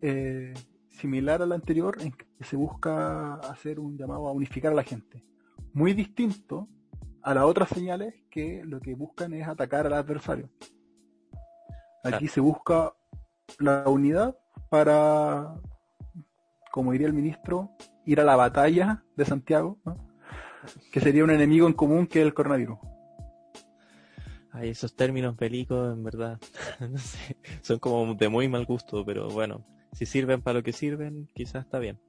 eh, similar a la anterior, en que se busca hacer un llamado a unificar a la gente. Muy distinto a las otras señales que lo que buscan es atacar al adversario. Aquí se busca la unidad para, como diría el ministro, ir a la batalla de Santiago, que sería un enemigo en común que el coronavirus. Ay, esos términos bélicos, en verdad, [LAUGHS] no sé, son como de muy mal gusto, pero bueno, si sirven para lo que sirven, quizás está bien.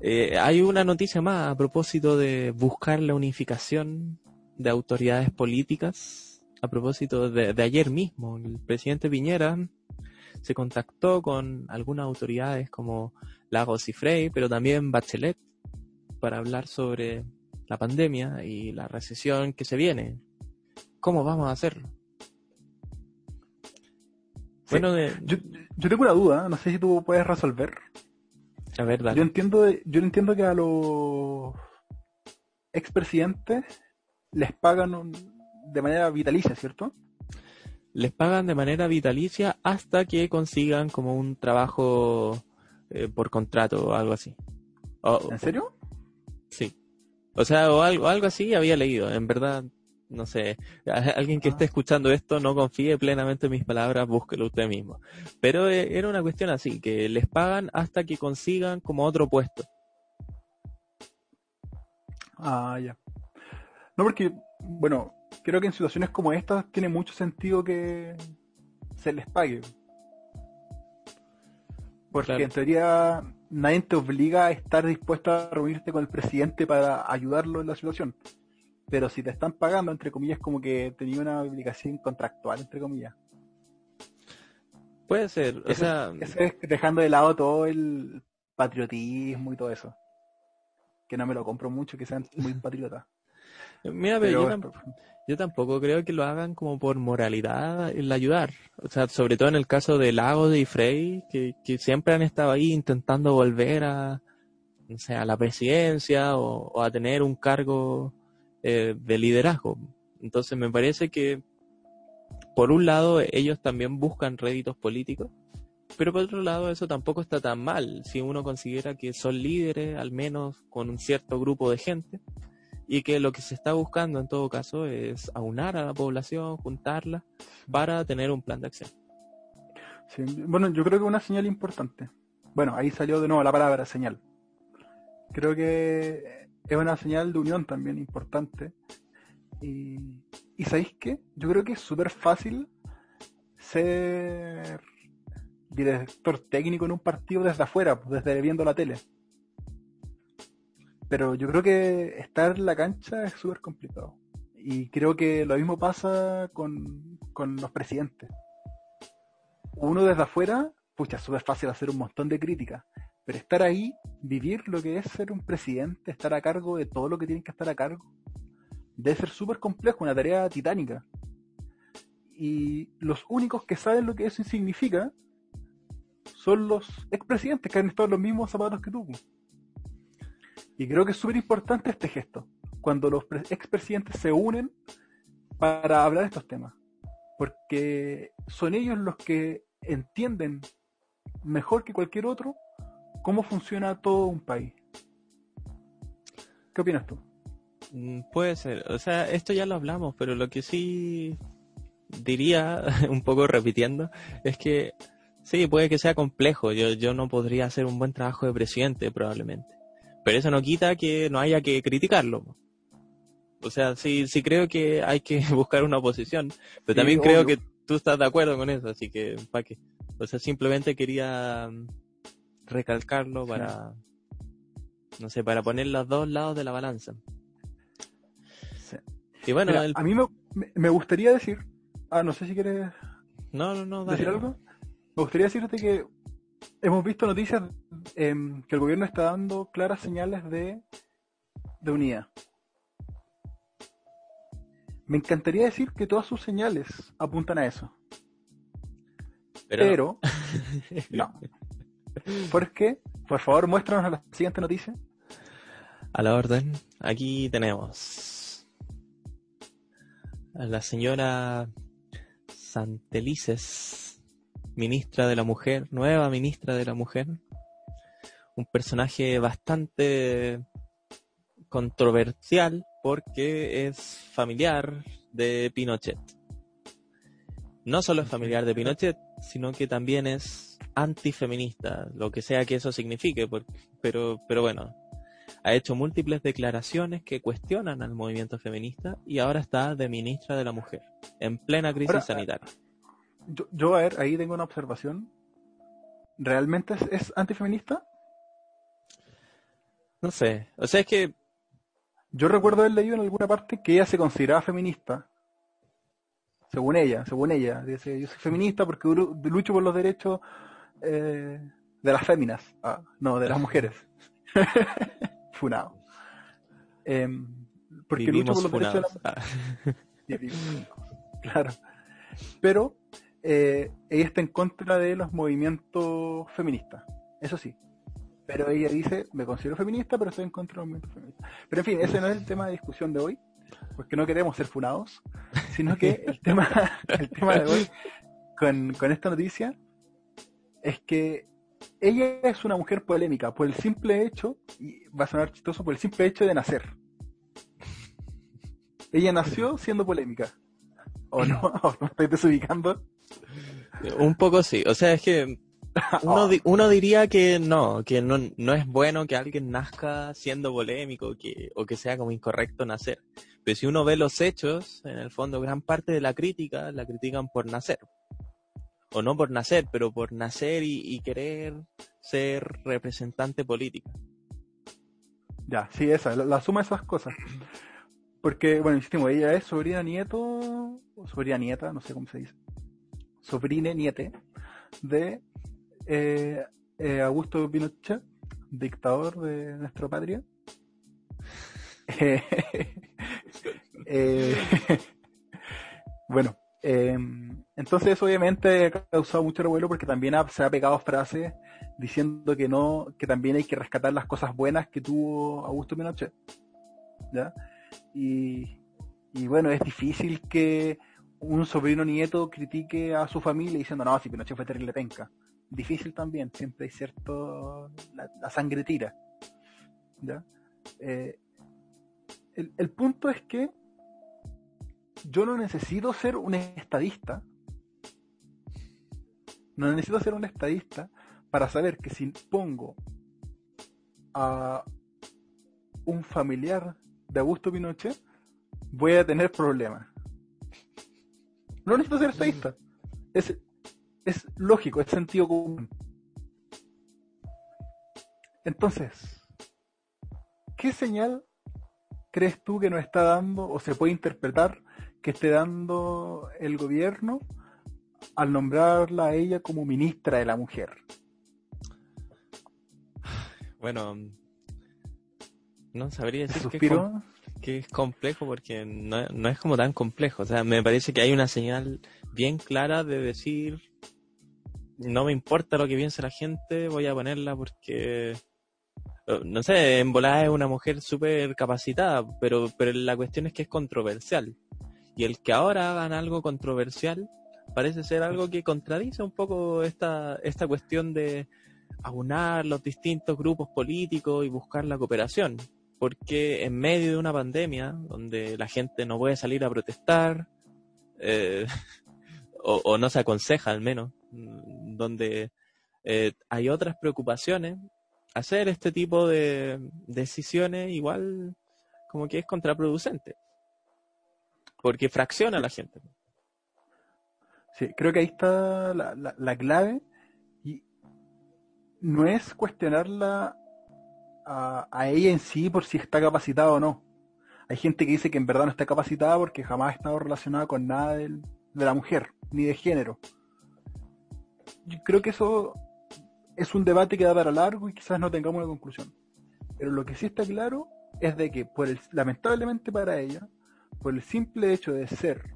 Eh, hay una noticia más a propósito de buscar la unificación de autoridades políticas. A propósito de, de ayer mismo, el presidente Piñera se contactó con algunas autoridades como Lagos y Frey, pero también Bachelet, para hablar sobre la pandemia y la recesión que se viene. ¿Cómo vamos a hacerlo? Bueno, yo, yo, tengo una duda, no sé si tú puedes resolver. A ver, Yo entiendo, yo entiendo que a los expresidentes les pagan de manera vitalicia, ¿cierto? Les pagan de manera vitalicia hasta que consigan como un trabajo eh, por contrato o algo así. ¿En serio? sí. O sea, o algo, algo así había leído. En verdad, no sé. Alguien que esté ah. escuchando esto no confíe plenamente en mis palabras, búsquelo usted mismo. Pero eh, era una cuestión así, que les pagan hasta que consigan como otro puesto. Ah, ya. No, porque, bueno, creo que en situaciones como estas tiene mucho sentido que se les pague. Porque en teoría nadie te obliga a estar dispuesto a reunirte con el presidente para ayudarlo en la situación. Pero si te están pagando, entre comillas, como que tenía una obligación contractual, entre comillas. Puede ser, o sea... es dejando de lado todo el patriotismo y todo eso. Que no me lo compro mucho, que sean muy [LAUGHS] patriotas. Mira, pero, yo, tampoco creo que lo hagan como por moralidad el ayudar. O sea, sobre todo en el caso de Lago y Frey, que, siempre han estado ahí intentando volver a, no sé, a la presidencia o, a tener un cargo eh, de liderazgo. Entonces me parece que, por un lado, ellos también buscan réditos políticos, pero por otro lado, eso tampoco está tan mal si uno considera que son líderes, al menos con un cierto grupo de gente y que lo que se está buscando en todo caso es aunar a la población, juntarla para tener un plan de acción. bueno, yo creo que una señal importante. Bueno, ahí salió de nuevo la palabra señal. Creo que es una señal de unión también importante. Y, y ¿sabéis qué? Yo creo que es súper fácil ser director técnico en un partido desde afuera, pues, desde viendo la tele. Pero yo creo que estar en la cancha es súper complicado. Y creo que lo mismo pasa con, los presidentes. Uno desde afuera, pucha, es súper fácil hacer un montón de críticas. Pero estar ahí, vivir lo que es ser un presidente, estar a cargo de todo lo que tienen que estar a cargo, debe ser súper complejo, una tarea titánica. Y los únicos que saben lo que eso significa son los expresidentes que han estado en los mismos zapatos que tú. Y creo que es súper importante este gesto, cuando los expresidentes se unen para hablar de estos temas. Porque son ellos los que entienden mejor que cualquier otro cómo funciona todo un país. ¿Qué opinas tú? Mm, puede ser. O sea, esto ya lo hablamos, pero lo que sí diría, [LAUGHS] un poco repitiendo, es que sí, puede que sea complejo. Yo, yo no podría hacer un buen trabajo de presidente, probablemente. Pero eso no quita que no haya que criticarlo. O sea, sí, sí creo que hay que [LAUGHS] buscar una oposición, pero también creo que tú estás de acuerdo con eso, así que, ¿para qué? O sea, simplemente quería mm, recalcarlo para, no sé, para poner los dos lados de la balanza. Y bueno, a mí me, me, gustaría decir, ah, no sé si quieres no, no, no, decir algo. Me gustaría decirte que hemos visto noticias em, que el gobierno está dando claras señales de, de unidad. Me encantaría decir que todas sus señales apuntan a eso. Pero, no. [LAUGHS] ¿Por qué? Por favor, muéstranos la siguiente noticia. A la orden, aquí tenemos a la señora Santelices ministra de la mujer, nueva ministra de la mujer, un personaje bastante controversial porque es familiar de Pinochet. no solo es familiar de Pinochet, sino que también es antifeminista, lo que sea que eso signifique, pero, pero bueno, ha hecho múltiples declaraciones que cuestionan al movimiento feminista y ahora está de ministra de la mujer, en plena crisis sanitaria. Yo, yo, a ver, ahí tengo una observación. ¿Realmente es, antifeminista? No sé, o sea, es que... Yo recuerdo haber leído en alguna parte que ella se consideraba feminista, según ella, según ella. Dice, yo soy feminista porque lucho por los derechos eh, de las féminas, ah, no, de las mujeres. [LAUGHS] Funado. Em, porque lucho por los derechos de las mujeres. [LAUGHS] claro. Pero eh, ella está en contra de los movimientos feministas, eso sí. Pero ella dice, me considero feminista, pero estoy en contra de los movimientos feministas. Pero en fin, ese no es el tema de discusión de hoy porque no queremos ser funados, sino que el [LAUGHS] tema, el tema de hoy con, con esta noticia es que ella es una mujer polémica por el simple hecho, y va a sonar chistoso, por el simple hecho de nacer. Ella nació siendo polémica. ¿O no? [LAUGHS] ¿O me estoy desubicando? Un poco sí. O sea, es que [LAUGHS] uno, uno, diría que no, que no, no es bueno que alguien nazca siendo polémico que, o que sea como incorrecto nacer. Pero si uno ve los hechos, en el fondo gran parte de la crítica la critican por nacer. O no por nacer, pero por nacer y, querer ser representante política. Ya, sí, esa, la, suma de esas cosas. Porque, bueno, insistimos, ella es sobrina nieto, o sobrina nieta, no sé cómo se dice. Sobrine niete de eh, eh, Augusto Pinochet, dictador de nuestra patria. [LAUGHS] Eh, [LAUGHS] bueno, em, entonces obviamente ha causado mucho revuelo porque también se ha pegado frases diciendo que no, que también hay que rescatar las cosas buenas que tuvo Augusto Pinochet. ¿ya? Y, y bueno, es difícil que un sobrino nieto critique a su familia diciendo, no, si Pinochet fue terrible penca. Difícil también, siempre hay cierto, la, sangre tira. ¿ya? Eh, el, el punto es que yo no necesito ser un estadista. No necesito ser un estadista para saber que si pongo a un familiar de Augusto Pinochet, voy a tener problemas. No necesito ser estadista. Es, es lógico, es sentido común. Entonces, ¿qué señal crees tú que nos está dando o se puede interpretar que esté dando el gobierno al nombrarla a ella como ministra de la mujer? Bueno, no sabría decir que es, complejo porque no, no, es como tan complejo. O sea, me parece que hay una señal bien clara de decir, no me importa lo que piense la gente, voy a ponerla porque eh, no sé, en volada es una mujer súper capacitada, pero, pero la cuestión es que es controversial. Y el que ahora hagan algo controversial parece ser algo que contradice un poco esta, esta cuestión de aunar los distintos grupos políticos y buscar la cooperación. Porque en medio de una pandemia, donde la gente no puede salir a protestar, eh, [LAUGHS] o, no se aconseja al menos, mm, donde eh, hay otras preocupaciones, hacer este tipo de decisiones igual como que es contraproducente. Porque fracciona a la gente. Sí, creo que ahí está la, la, clave. Y no es cuestionarla a, ella en sí por si está capacitada o no. Hay gente que dice que en verdad no está capacitada porque jamás ha estado relacionada con nada de la mujer, ni de género. Yo creo que eso es un debate que da para largo y quizás no tengamos una conclusión. Pero lo que sí está claro es de que, por el, lamentablemente para ella, por el simple hecho de ser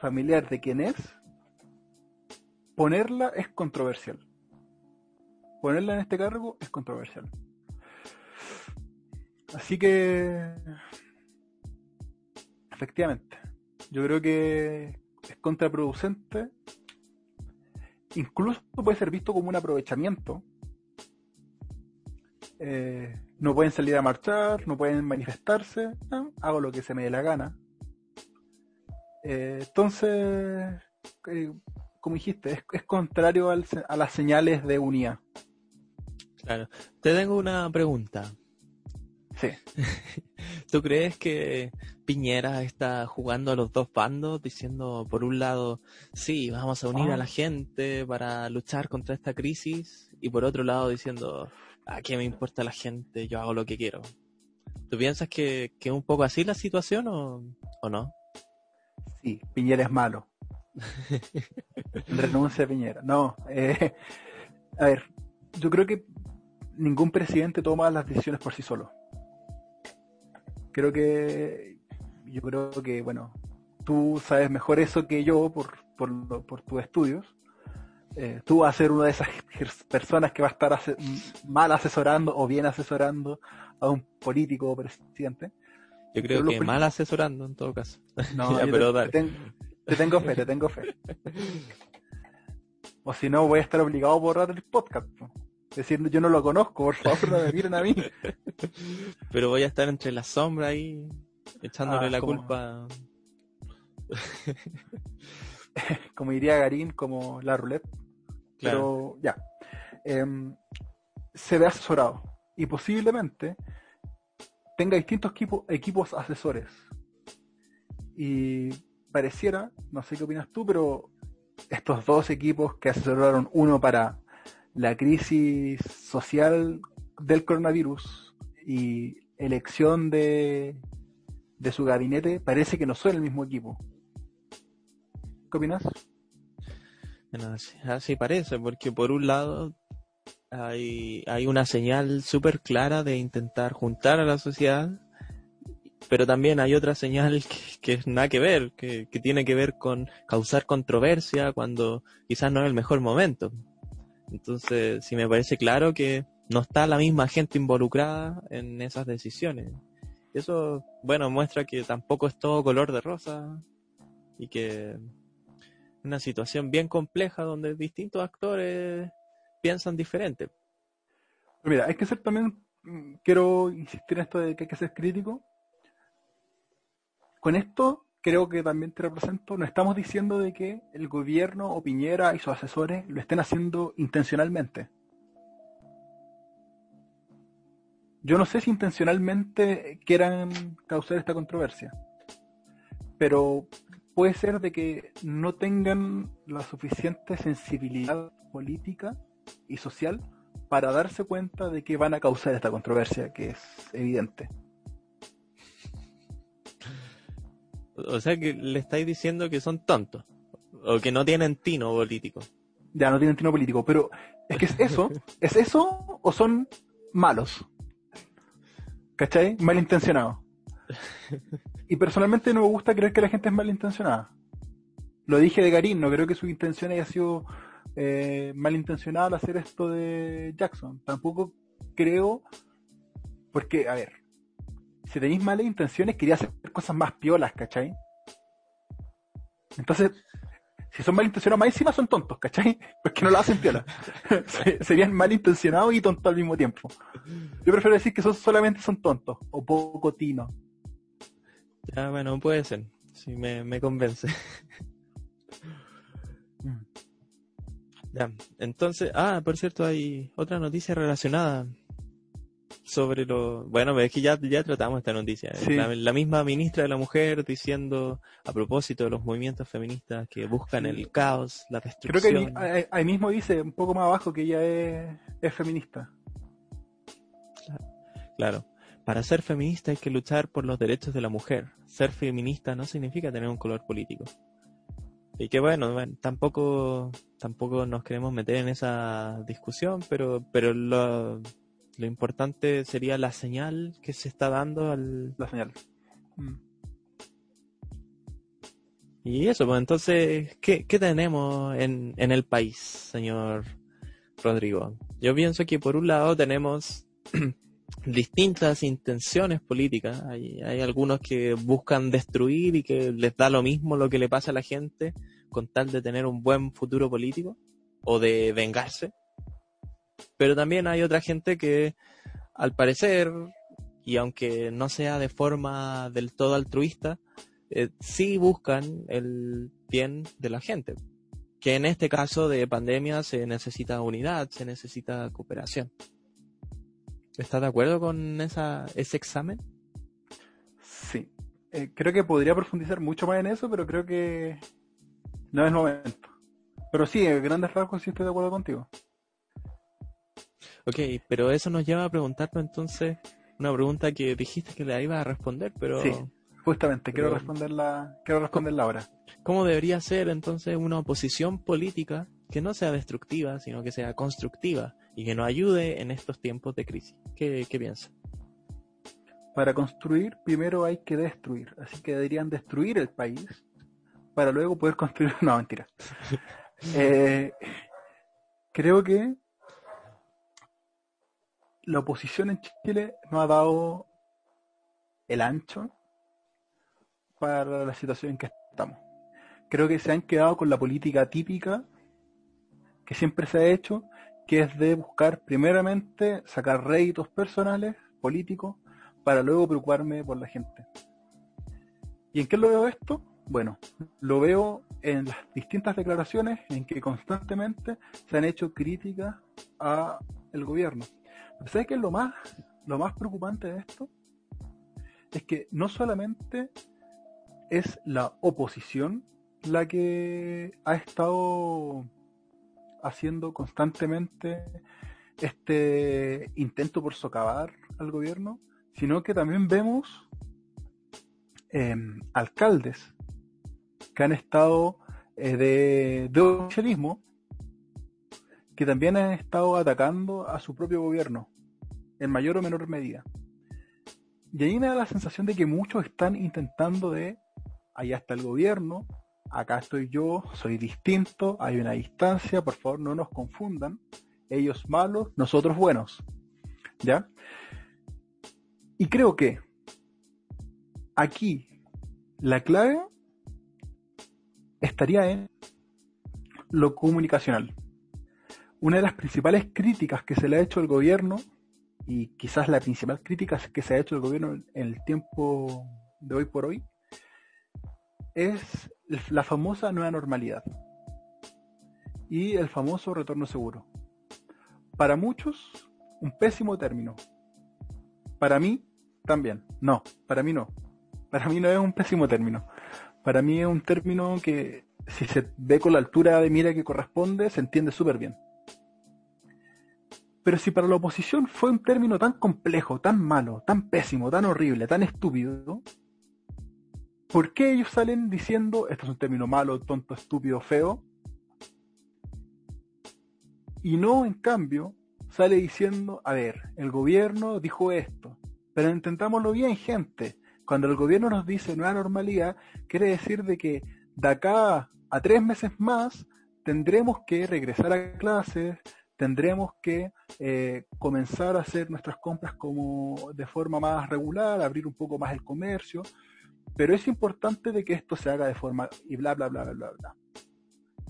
familiar de quien es, ponerla es controversial. Ponerla en este cargo es controversial. Así que, efectivamente, yo creo que es contraproducente incluso puede ser visto como un aprovechamiento. Eh, no pueden salir a marchar, no pueden manifestarse, hago lo que se me dé la gana. Eh, entonces, eh, como dijiste, es, contrario a las señales de unidad. Claro. Te tengo una pregunta. Sí. [LAUGHS] ¿Tú crees que Piñera está jugando a los dos bandos, diciendo por un lado, sí, vamos a unir a la ah. gente para luchar contra esta crisis, y por otro lado diciendo, ¿a qué me importa la gente? Yo hago lo que quiero. ¿Tú piensas que, es un poco así la situación o, no? Sí, Piñera es malo. Renuncia a Piñera. No, eh, a ver, yo creo que ningún presidente toma las decisiones por sí solo. Creo que, yo creo que, bueno, tú sabes mejor eso que yo por, por, por tus estudios. Eh, tú vas a ser una de esas [LAUGHS] personas que va a estar mal asesorando o bien asesorando a un político o presidente. Yo creo que mal asesorando en todo caso. No, [LAUGHS] pero te, te, tengo fe, te tengo fe. [LAUGHS] O si no, voy a estar obligado a borrar el podcast. Decir, yo no lo conozco, por favor, no me miren a mí. [LAUGHS] Pero voy a estar entre la sombra ahí, echándole ah, la culpa. [LAUGHS] como diría Garín, como la roulette. Pero ya. Em, se ve asesorado. Y posiblemente tenga distintos equipos asesores. Y pareciera, no sé qué opinas tú, pero estos dos equipos que asesoraron uno para la crisis social del coronavirus y elección de, de su gabinete, parece que no son el mismo equipo. ¿Qué opinas? así, parece, porque por un lado hay, hay una señal súper clara de intentar juntar a la sociedad, pero también hay otra señal [LAUGHS] que, nada que ver, que, que, tiene que ver con causar controversia cuando quizás no es el mejor momento. Entonces, sí me parece claro que no está la misma gente involucrada en esas decisiones. eso, bueno, muestra que tampoco es todo color de rosa y que una situación bien compleja donde distintos actores piensan diferente. Mira, hay que ser también, mm, quiero insistir en esto de que hay que ser crítico. Con esto creo que también te represento, no estamos diciendo de que el gobierno o Piñera y sus asesores lo estén haciendo intencionalmente. Yo no sé si intencionalmente quieran causar esta controversia, pero puede ser de que no tengan la suficiente sensibilidad política y social para darse cuenta de que van a causar esta controversia, que es evidente. O sea que le estáis diciendo que son tontos. O que no tienen tino político. Ya, no tienen tino político. Pero es que es eso. [LAUGHS] ¿Es eso o son malos? ¿Cachai? Malintencionados. Y personalmente no me gusta creer que la gente es malintencionada. Lo dije de Garín, no creo que su intención haya sido eh, malintencionada al hacer esto de Jackson. Tampoco creo, porque, a ver, si tenéis malas intenciones, quería hacer cosas más piolas, ¿cachai? Entonces, si son malintencionados más encima son tontos, ¿cachai? [LAUGHS] Porque no lo hacen piola. [LAUGHS] Serían malintencionados y tontos al mismo tiempo. Yo prefiero decir que son solamente son tontos o poco tino. Ya, bueno, puede ser. Sí, me, me convence. [LAUGHS] Ya, entonces, ah, por cierto, hay otra noticia relacionada sobre lo... Bueno, es que ya, ya tratamos esta noticia. La, misma ministra de la Mujer diciendo a propósito de los movimientos feministas que buscan el caos, la destrucción. Creo que ahí, mismo dice, un poco más abajo, que ella es, feminista. Claro. Para ser feminista hay que luchar por los derechos de la mujer. Ser feminista no significa tener un color político. Y que bueno, bueno, tampoco tampoco nos queremos meter en esa discusión, pero pero lo, lo importante sería la señal que se está dando al... La señal. Mm. Y eso, pues entonces, ¿qué, tenemos en, en el país, señor Rodrigo? Yo pienso que por un lado tenemos [CLEARS THROAT] distintas intenciones políticas. Hay, hay algunos que buscan destruir y que les da lo mismo lo que le pasa a la gente con tal de tener un buen futuro político o de vengarse. Pero también hay otra gente que, al parecer, y aunque no sea de forma del todo altruista, eh, sí buscan el bien de la gente. Que en este caso de pandemia se necesita unidad, se necesita cooperación. ¿Estás de acuerdo con esa, ese examen? Sí. Eh, creo que podría profundizar mucho más en eso, pero creo que no es momento. Pero sí, en grandes rasgos sí estoy de acuerdo contigo. Ok, pero eso nos lleva a preguntarnos entonces una pregunta que dijiste que la iba a responder, pero... Sí, justamente, quiero responderla, quiero responderla ahora. ¿Cómo debería ser entonces una oposición política que no sea destructiva, sino que sea constructiva y que nos ayude en estos tiempos de crisis? ¿Qué, qué piensas? Para construir, primero hay que destruir. Así que deberían destruir el país para luego poder construir. [LAUGHS] No, mentira. [LAUGHS] Eh, creo que la oposición en Chile no ha dado el ancho para la situación en que estamos. Creo que se han quedado con la política típica que siempre se ha hecho, que es de buscar primeramente sacar réditos personales, políticos, para luego preocuparme por la gente. ¿Y en qué lo veo esto? Bueno, lo veo en las distintas declaraciones en que constantemente se han hecho críticas a el gobierno. ¿Sabes qué es lo más, lo más preocupante de esto? Es que no solamente es la oposición la que ha estado haciendo constantemente este intento por socavar al gobierno, sino que también vemos em, alcaldes que han estado eh, de, de oficialismo que también han estado atacando a su propio gobierno, en mayor o menor medida. Y ahí me da la sensación de que muchos están intentando de, allá está el gobierno, acá estoy yo, soy distinto, hay una distancia, por favor no nos confundan, ellos malos, nosotros buenos. ¿Ya? Y creo que aquí la clave estaría en lo comunicacional. Una de las principales críticas que se le ha hecho al gobierno, y quizás la principal crítica que se ha hecho al gobierno en el tiempo de hoy por hoy, es la famosa nueva normalidad y el famoso retorno seguro. Para muchos, un pésimo término. Para mí, también. No, para mí no. Para mí no es un pésimo término para mí es un término que si se ve con la altura de mira que corresponde, se entiende súper bien. Pero si para la oposición fue un término tan complejo, tan malo, tan pésimo, tan horrible, tan estúpido, ¿por qué ellos salen diciendo esto es un término malo, tonto, estúpido, feo? Y no, en cambio, sale diciendo, a ver, el gobierno dijo esto, pero intentámoslo bien, gente. Cuando el gobierno nos dice nueva normalidad, quiere decir de que de acá a tres meses más tendremos que regresar a clases, tendremos que eh, comenzar a hacer nuestras compras como de forma más regular, abrir un poco más el comercio, pero es importante de que esto se haga de forma y bla bla bla bla bla bla.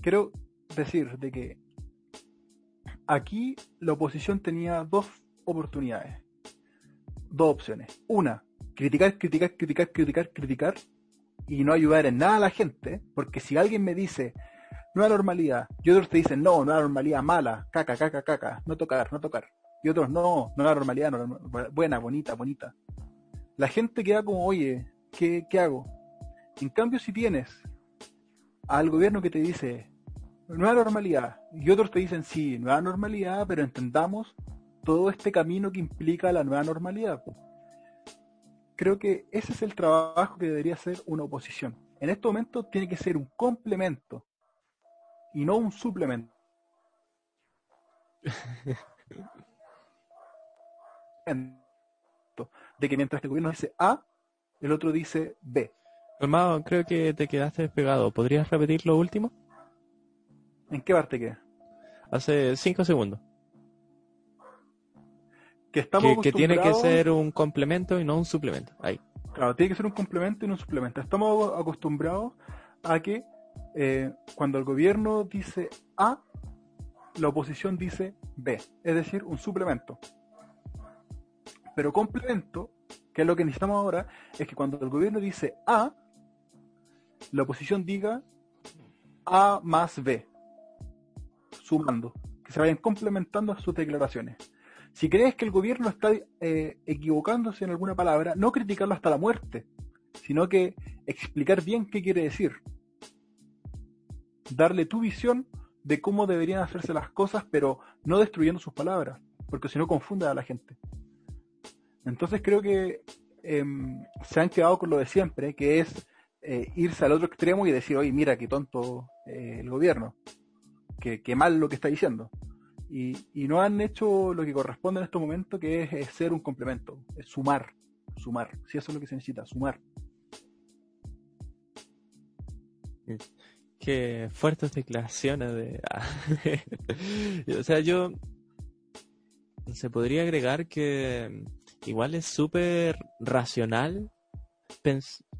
Quiero decir de que aquí la oposición tenía dos oportunidades, dos opciones. Una, criticar, criticar, criticar, criticar, criticar y no ayudar en nada a la gente, porque si alguien me dice nueva normalidad y otros te dicen no, nueva normalidad mala, caca, caca, caca, no tocar, no tocar, y otros no, nueva normalidad, buena, bonita, bonita. La gente queda como, oye, ¿qué, ¿qué hago? En cambio, si tienes al gobierno que te dice nueva normalidad y otros te dicen sí, nueva normalidad, pero entendamos todo este camino que implica la nueva normalidad creo que ese es el trabajo que debería ser una oposición. En este momento tiene que ser un complemento y no un suplemento. de que mientras que el gobierno dice A, el otro dice B. Hermano, creo que te quedaste despegado. ¿Podrías repetir lo último? ¿En qué parte queda? Hace cinco segundos que estamos que, tiene que ser un complemento y no un suplemento. Ahí. Claro, tiene que ser un complemento y no un suplemento. Estamos acostumbrados a que eh, cuando el gobierno dice A, la oposición dice B, es decir, un suplemento. Pero complemento, que es lo que necesitamos ahora, es que cuando el gobierno dice A, la oposición diga A más B, sumando, que se vayan complementando sus declaraciones. Si crees que el gobierno está eh, equivocándose en alguna palabra, no criticarlo hasta la muerte, sino que explicar bien qué quiere decir. Darle tu visión de cómo deberían hacerse las cosas, pero no destruyendo sus palabras, porque si no confunde a la gente. Entonces creo que em, se han quedado con lo de siempre, que es eh, irse al otro extremo y decir, oye, mira, qué tonto eh, el gobierno, qué, mal lo que está diciendo. Y, no han hecho lo que corresponde en este momento, que es, ser un complemento, es sumar, sumar, si eso es lo que se necesita, sumar. Qué fuertes declaraciones de... [LAUGHS] o sea, yo... Se podría agregar que igual es súper racional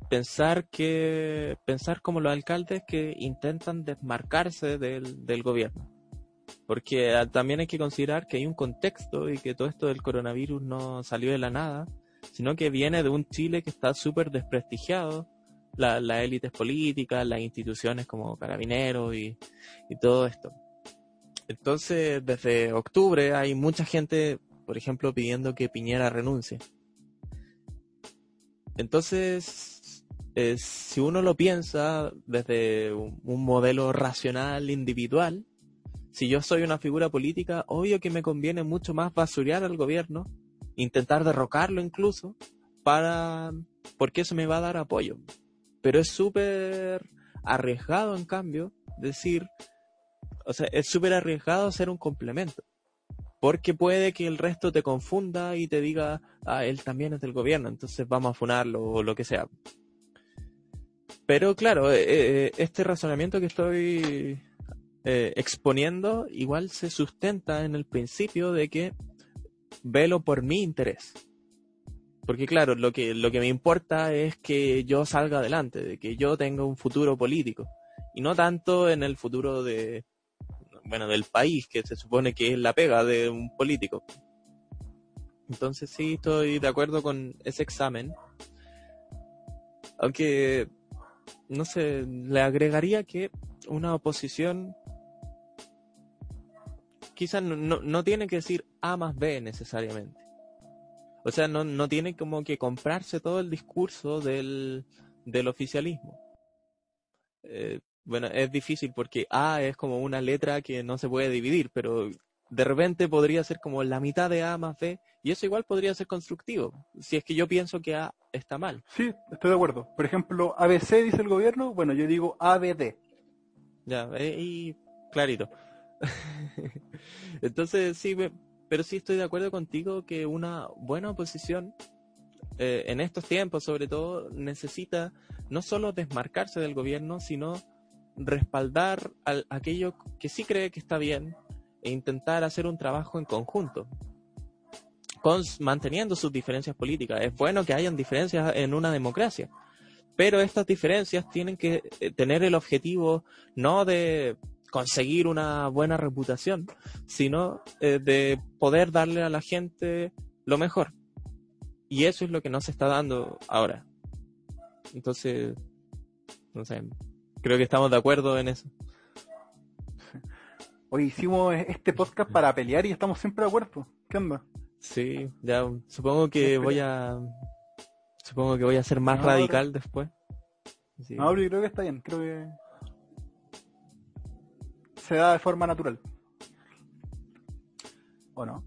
pensar que pensar como los alcaldes que intentan desmarcarse del, del gobierno. Porque ah, también hay que considerar que hay un contexto y que todo esto del coronavirus no salió de la nada sino que viene de un Chile que está súper desprestigiado las élites políticas las instituciones como carabineros y, y todo esto entonces desde octubre hay mucha gente por ejemplo pidiendo que Piñera renuncie entonces, si uno lo piensa desde un, modelo racional, individual, si yo soy una figura política, obvio que me conviene mucho más basurear al gobierno, intentar derrocarlo incluso, para porque eso me va a dar apoyo. Pero es súper arriesgado, en cambio, decir, o sea, es súper arriesgado ser un complemento porque puede que el resto te confunda y te diga, ah, él también es del gobierno, entonces vamos a funarlo o lo que sea. Pero claro, eh, eh, este razonamiento que estoy eh, exponiendo igual se sustenta en el principio de que velo por mi interés. Porque claro, lo que, lo que me importa es que yo salga adelante, de que yo tenga un futuro político. Y no tanto en el futuro de, bueno, del país, que se supone que es la pega de un político. Entonces sí, estoy de acuerdo con ese examen. Aunque, no sé, le agregaría que una oposición quizás no, no, tiene que decir A más B necesariamente. O sea, no, no tiene como que comprarse todo el discurso del, del oficialismo. Eh, bueno, es difícil porque A es como una letra que no se puede dividir, pero de repente podría ser como la mitad de A más B, y eso igual podría ser constructivo, si es que yo pienso que A está mal. Sí, estoy de acuerdo. Por ejemplo, ABC dice el gobierno, bueno, yo digo ABD. Ya, eh, y clarito. [LAUGHS] Entonces, sí, pero sí estoy de acuerdo contigo que una buena oposición, eh, en estos tiempos sobre todo, necesita no solo desmarcarse del gobierno, sino respaldar aquello que sí cree que está bien e intentar hacer un trabajo en conjunto, con, manteniendo sus diferencias políticas. Es bueno que hayan diferencias en una democracia, pero estas diferencias tienen que eh, tener el objetivo no de conseguir una buena reputación, sino eh, de poder darle a la gente lo mejor. Y eso es lo que no se está dando ahora. Entonces, no sé, Creo que estamos de acuerdo en eso. [LAUGHS] Hoy hicimos este podcast para pelear y estamos siempre de acuerdo. ¿Qué onda? Sí, ya supongo que voy a supongo que voy a ser más radical después. No, pero creo que está bien, creo que se da de forma natural. ¿O no?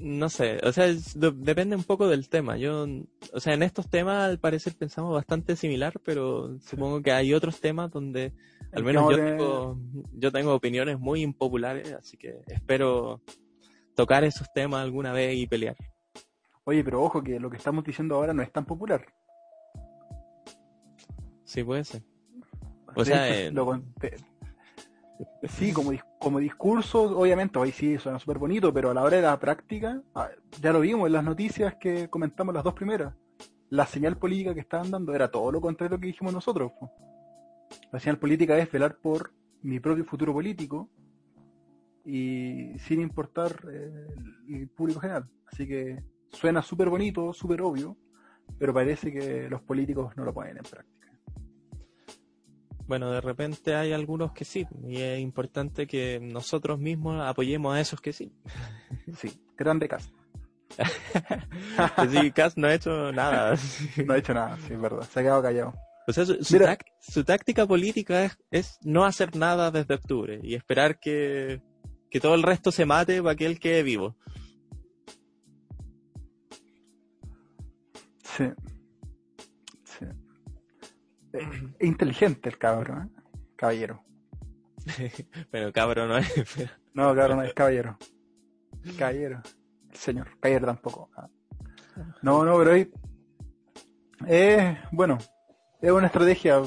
no sé, o sea, depende un poco del tema. Yo, o sea, en estos temas al parecer pensamos bastante similar, pero supongo que hay otros temas donde al menos yo tengo, yo tengo opiniones muy impopulares, así que espero tocar esos temas alguna vez y pelear. Oye, pero ojo que lo que estamos diciendo ahora no es tan popular. Sí, puede ser. O sea, Sí, como, como discurso, obviamente, hoy sí suena súper bonito, pero a la hora de la práctica, ah, ya lo vimos en las noticias que comentamos las dos primeras. La señal política que estaban dando era todo lo contrario a lo que dijimos nosotros. La señal política es velar por mi propio futuro político y sin importar eh, el público general. Así que suena súper bonito, súper obvio, pero parece que los políticos no lo ponen en práctica. Bueno, de repente hay algunos que sí, y es importante que nosotros mismos apoyemos a esos que sí. [LAUGHS] Sí, grande caso. [LAUGHS] sí, Cass no ha hecho nada. [LAUGHS] no ha hecho nada, sí, es verdad. Se ha quedado callado. O sea, su, su, táctica política es, es, no hacer nada desde octubre y esperar que, que todo el resto se mate para que él quede vivo. Sí. [LAUGHS] inteligente el cabrón, ¿eh? Caballero. [LAUGHS] pero cabrón no es. [LAUGHS] No, cabrón no es caballero. Caballero señor. Cayer tampoco. Ah. No, no, pero ahí. Eh, bueno, es una estrategia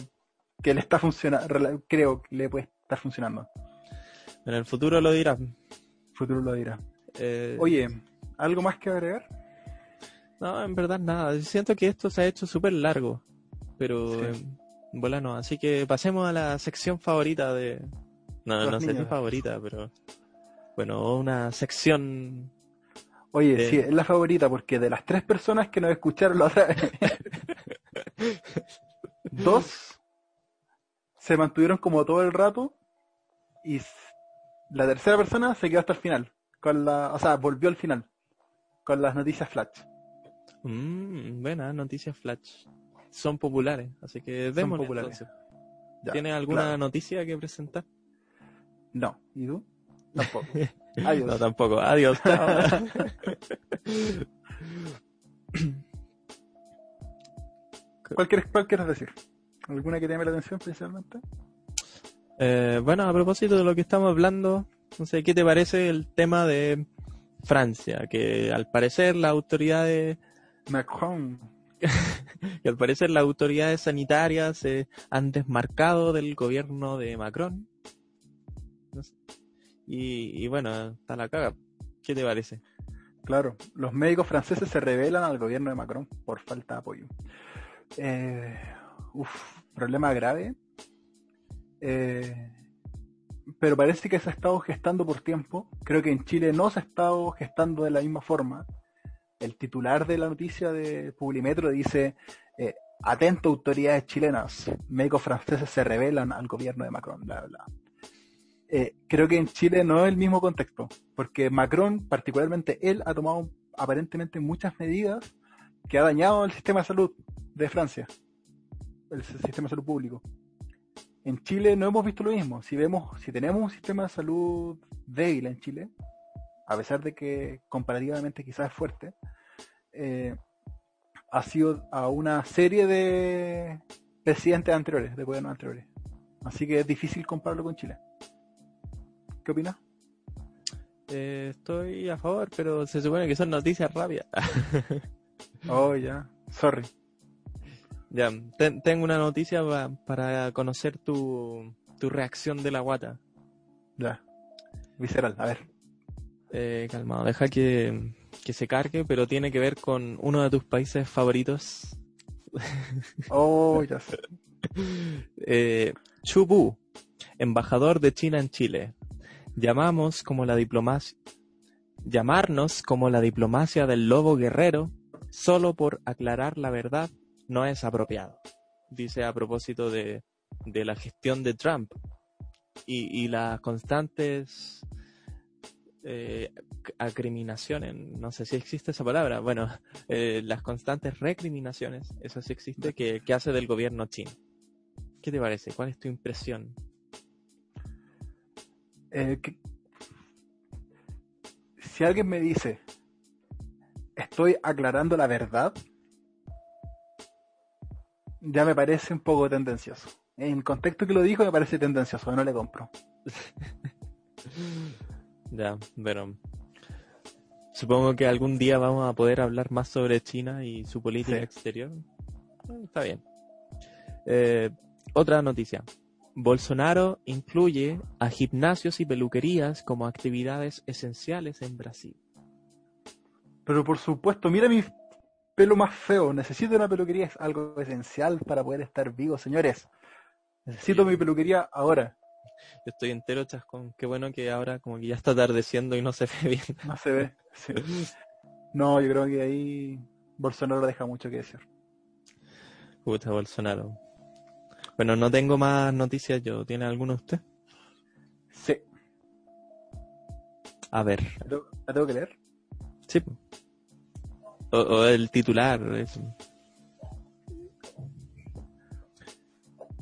que le está funcionando, creo que le puede estar funcionando. En el futuro lo dirá. El futuro lo dirá. Eh, Oye, ¿algo más que agregar? No, en verdad nada. Siento que esto se ha hecho súper largo, pero bueno, no. Así que pasemos a la sección favorita de... No, no sé si favorita, pero... Bueno, una sección Oye, sí, es la favorita porque de las tres personas que nos escucharon la otra vez, [LAUGHS] dos se mantuvieron como todo el rato y la tercera persona se quedó hasta el final, con la, o sea, volvió al final con las noticias flash. Mmm, buenas noticias flash. Son populares, así que vemos populares. ¿Tienes alguna noticia que presentar? No, ¿y tú? Tampoco. [LAUGHS] Adiós. No, tampoco. Adiós. [LAUGHS] [LAUGHS] ¿Cuál, quieres, decir? ¿Alguna que te llame la atención principalmente? Eh, bueno, a propósito de lo que estamos hablando, no sé, ¿qué te parece el tema de Francia? Que al parecer las autoridades... Macron. [LAUGHS] que al parecer las autoridades sanitarias se han desmarcado del gobierno de Macron. Y, bueno, está la caga. ¿Qué te parece? Claro, los médicos franceses se rebelan al gobierno de Macron por falta de apoyo. Eh, uf, problema grave. Eh, pero parece que se ha estado gestando por tiempo. Creo que en Chile no se ha estado gestando de la misma forma. El titular de la noticia de Publimetro dice, eh, atento autoridades chilenas, médicos franceses se rebelan al gobierno de Macron, bla, bla. Eh, creo que en Chile no es el mismo contexto, porque Macron, particularmente él, ha tomado aparentemente muchas medidas que ha dañado el sistema de salud de Francia, el sistema de salud público. En Chile no hemos visto lo mismo. Si vemos, si tenemos un sistema de salud débil en Chile, a pesar de que comparativamente quizás es fuerte, eh, ha sido a una serie de presidentes anteriores, de gobiernos anteriores. Así que es difícil compararlo con Chile. ¿Qué opinas? Eh, estoy a favor, pero se supone que son noticias rápidas. [LAUGHS] oh, ya. Sorry. Ya, tengo una noticia para conocer tu, tu reacción de la guata. Ya. Visceral, a ver. Eh, calmado, deja que, que se cargue, pero tiene que ver con uno de tus países favoritos. [LAUGHS] oh, ya sé. [LAUGHS] eh, Chubu, embajador de China en Chile, llamamos como la diplomacia, llamarnos como la diplomacia del lobo guerrero solo por aclarar la verdad no es apropiado. Dice a propósito de, de la gestión de Trump y, y las constantes eh, acriminaciones, no sé si existe esa palabra, bueno, [LAUGHS] eh, las constantes recriminaciones, eso sí existe, que, que hace del gobierno chino. ¿Qué te parece? ¿Cuál es tu impresión? Eh, si alguien me dice, estoy aclarando la verdad, ya me parece un poco tendencioso. En el contexto que lo dijo me parece tendencioso, no le compro. [LAUGHS] ya, pero supongo que algún día vamos a poder hablar más sobre China y su política exterior. Está bien. Eh, otra noticia. Bolsonaro incluye a gimnasios y peluquerías como actividades esenciales en Brasil. Pero por supuesto, mira mi pelo más feo. Necesito una peluquería, es algo esencial para poder estar vivo, señores. Necesito mi peluquería ahora. Yo estoy entero chascón. Qué bueno que ahora como que ya está atardeciendo y no se ve [LAUGHS] bien. No se ve. No, yo creo que ahí Bolsonaro deja mucho que decir. Puta, Bolsonaro. Bueno, no tengo más noticias yo. ¿Tiene alguno usted? Sí. A ver. ¿La tengo, la tengo que leer? Sí. O, o el titular. eso.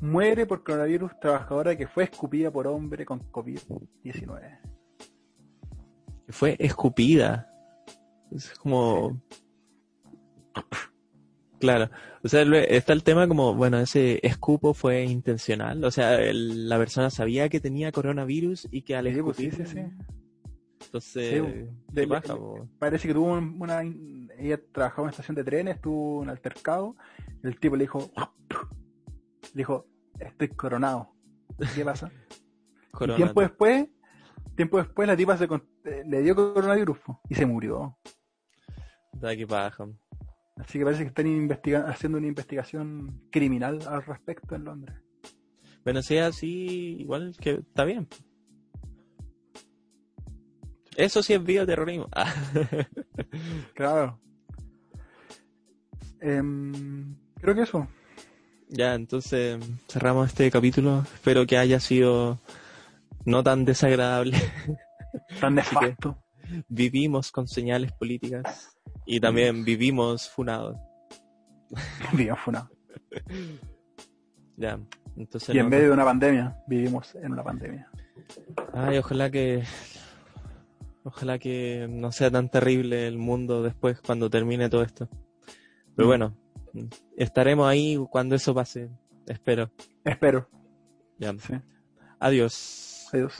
Muere por coronavirus trabajadora que fue escupida por hombre con COVID-19. Que Fue escupida. Es como... [LAUGHS] Claro. O sea, está el tema como, bueno, ese escupo fue intencional. O sea, el- la persona sabía que tenía coronavirus y que al Sí, pues, sí, escupir... sí, sí. Entonces, Sí, ¿qué de-? Parece que tuvo un- una. Ella trabajaba en una estación de trenes, tuvo un altercado. El tipo le dijo. [LAUGHS] Le dijo, estoy coronado. ¿Qué pasa? [LAUGHS] Y tiempo después, tiempo después la tipa se con- eh, le dio coronavirus y se murió. Da que paja. Así que parece que están investiga- haciendo una investigación criminal al respecto en Londres. Bueno, si es así, igual que está bien. Eso sí es bioterrorismo. Ah. [LAUGHS] Claro. Em, creo que eso. Ya, entonces cerramos este capítulo. Espero que haya sido no tan desagradable. [LAUGHS] Tan nefasto. Vivimos con señales políticas y también vivimos funados. [LAUGHS] Bien funado. [LAUGHS] Ya, entonces. Y en no- medio de una pandemia, vivimos en una pandemia. Ay, ojalá que. Ojalá que no sea tan terrible el mundo después cuando termine todo esto. Pero Mm. bueno, estaremos ahí cuando eso pase. Espero. Espero. Ya. Sí. Adiós. Adiós.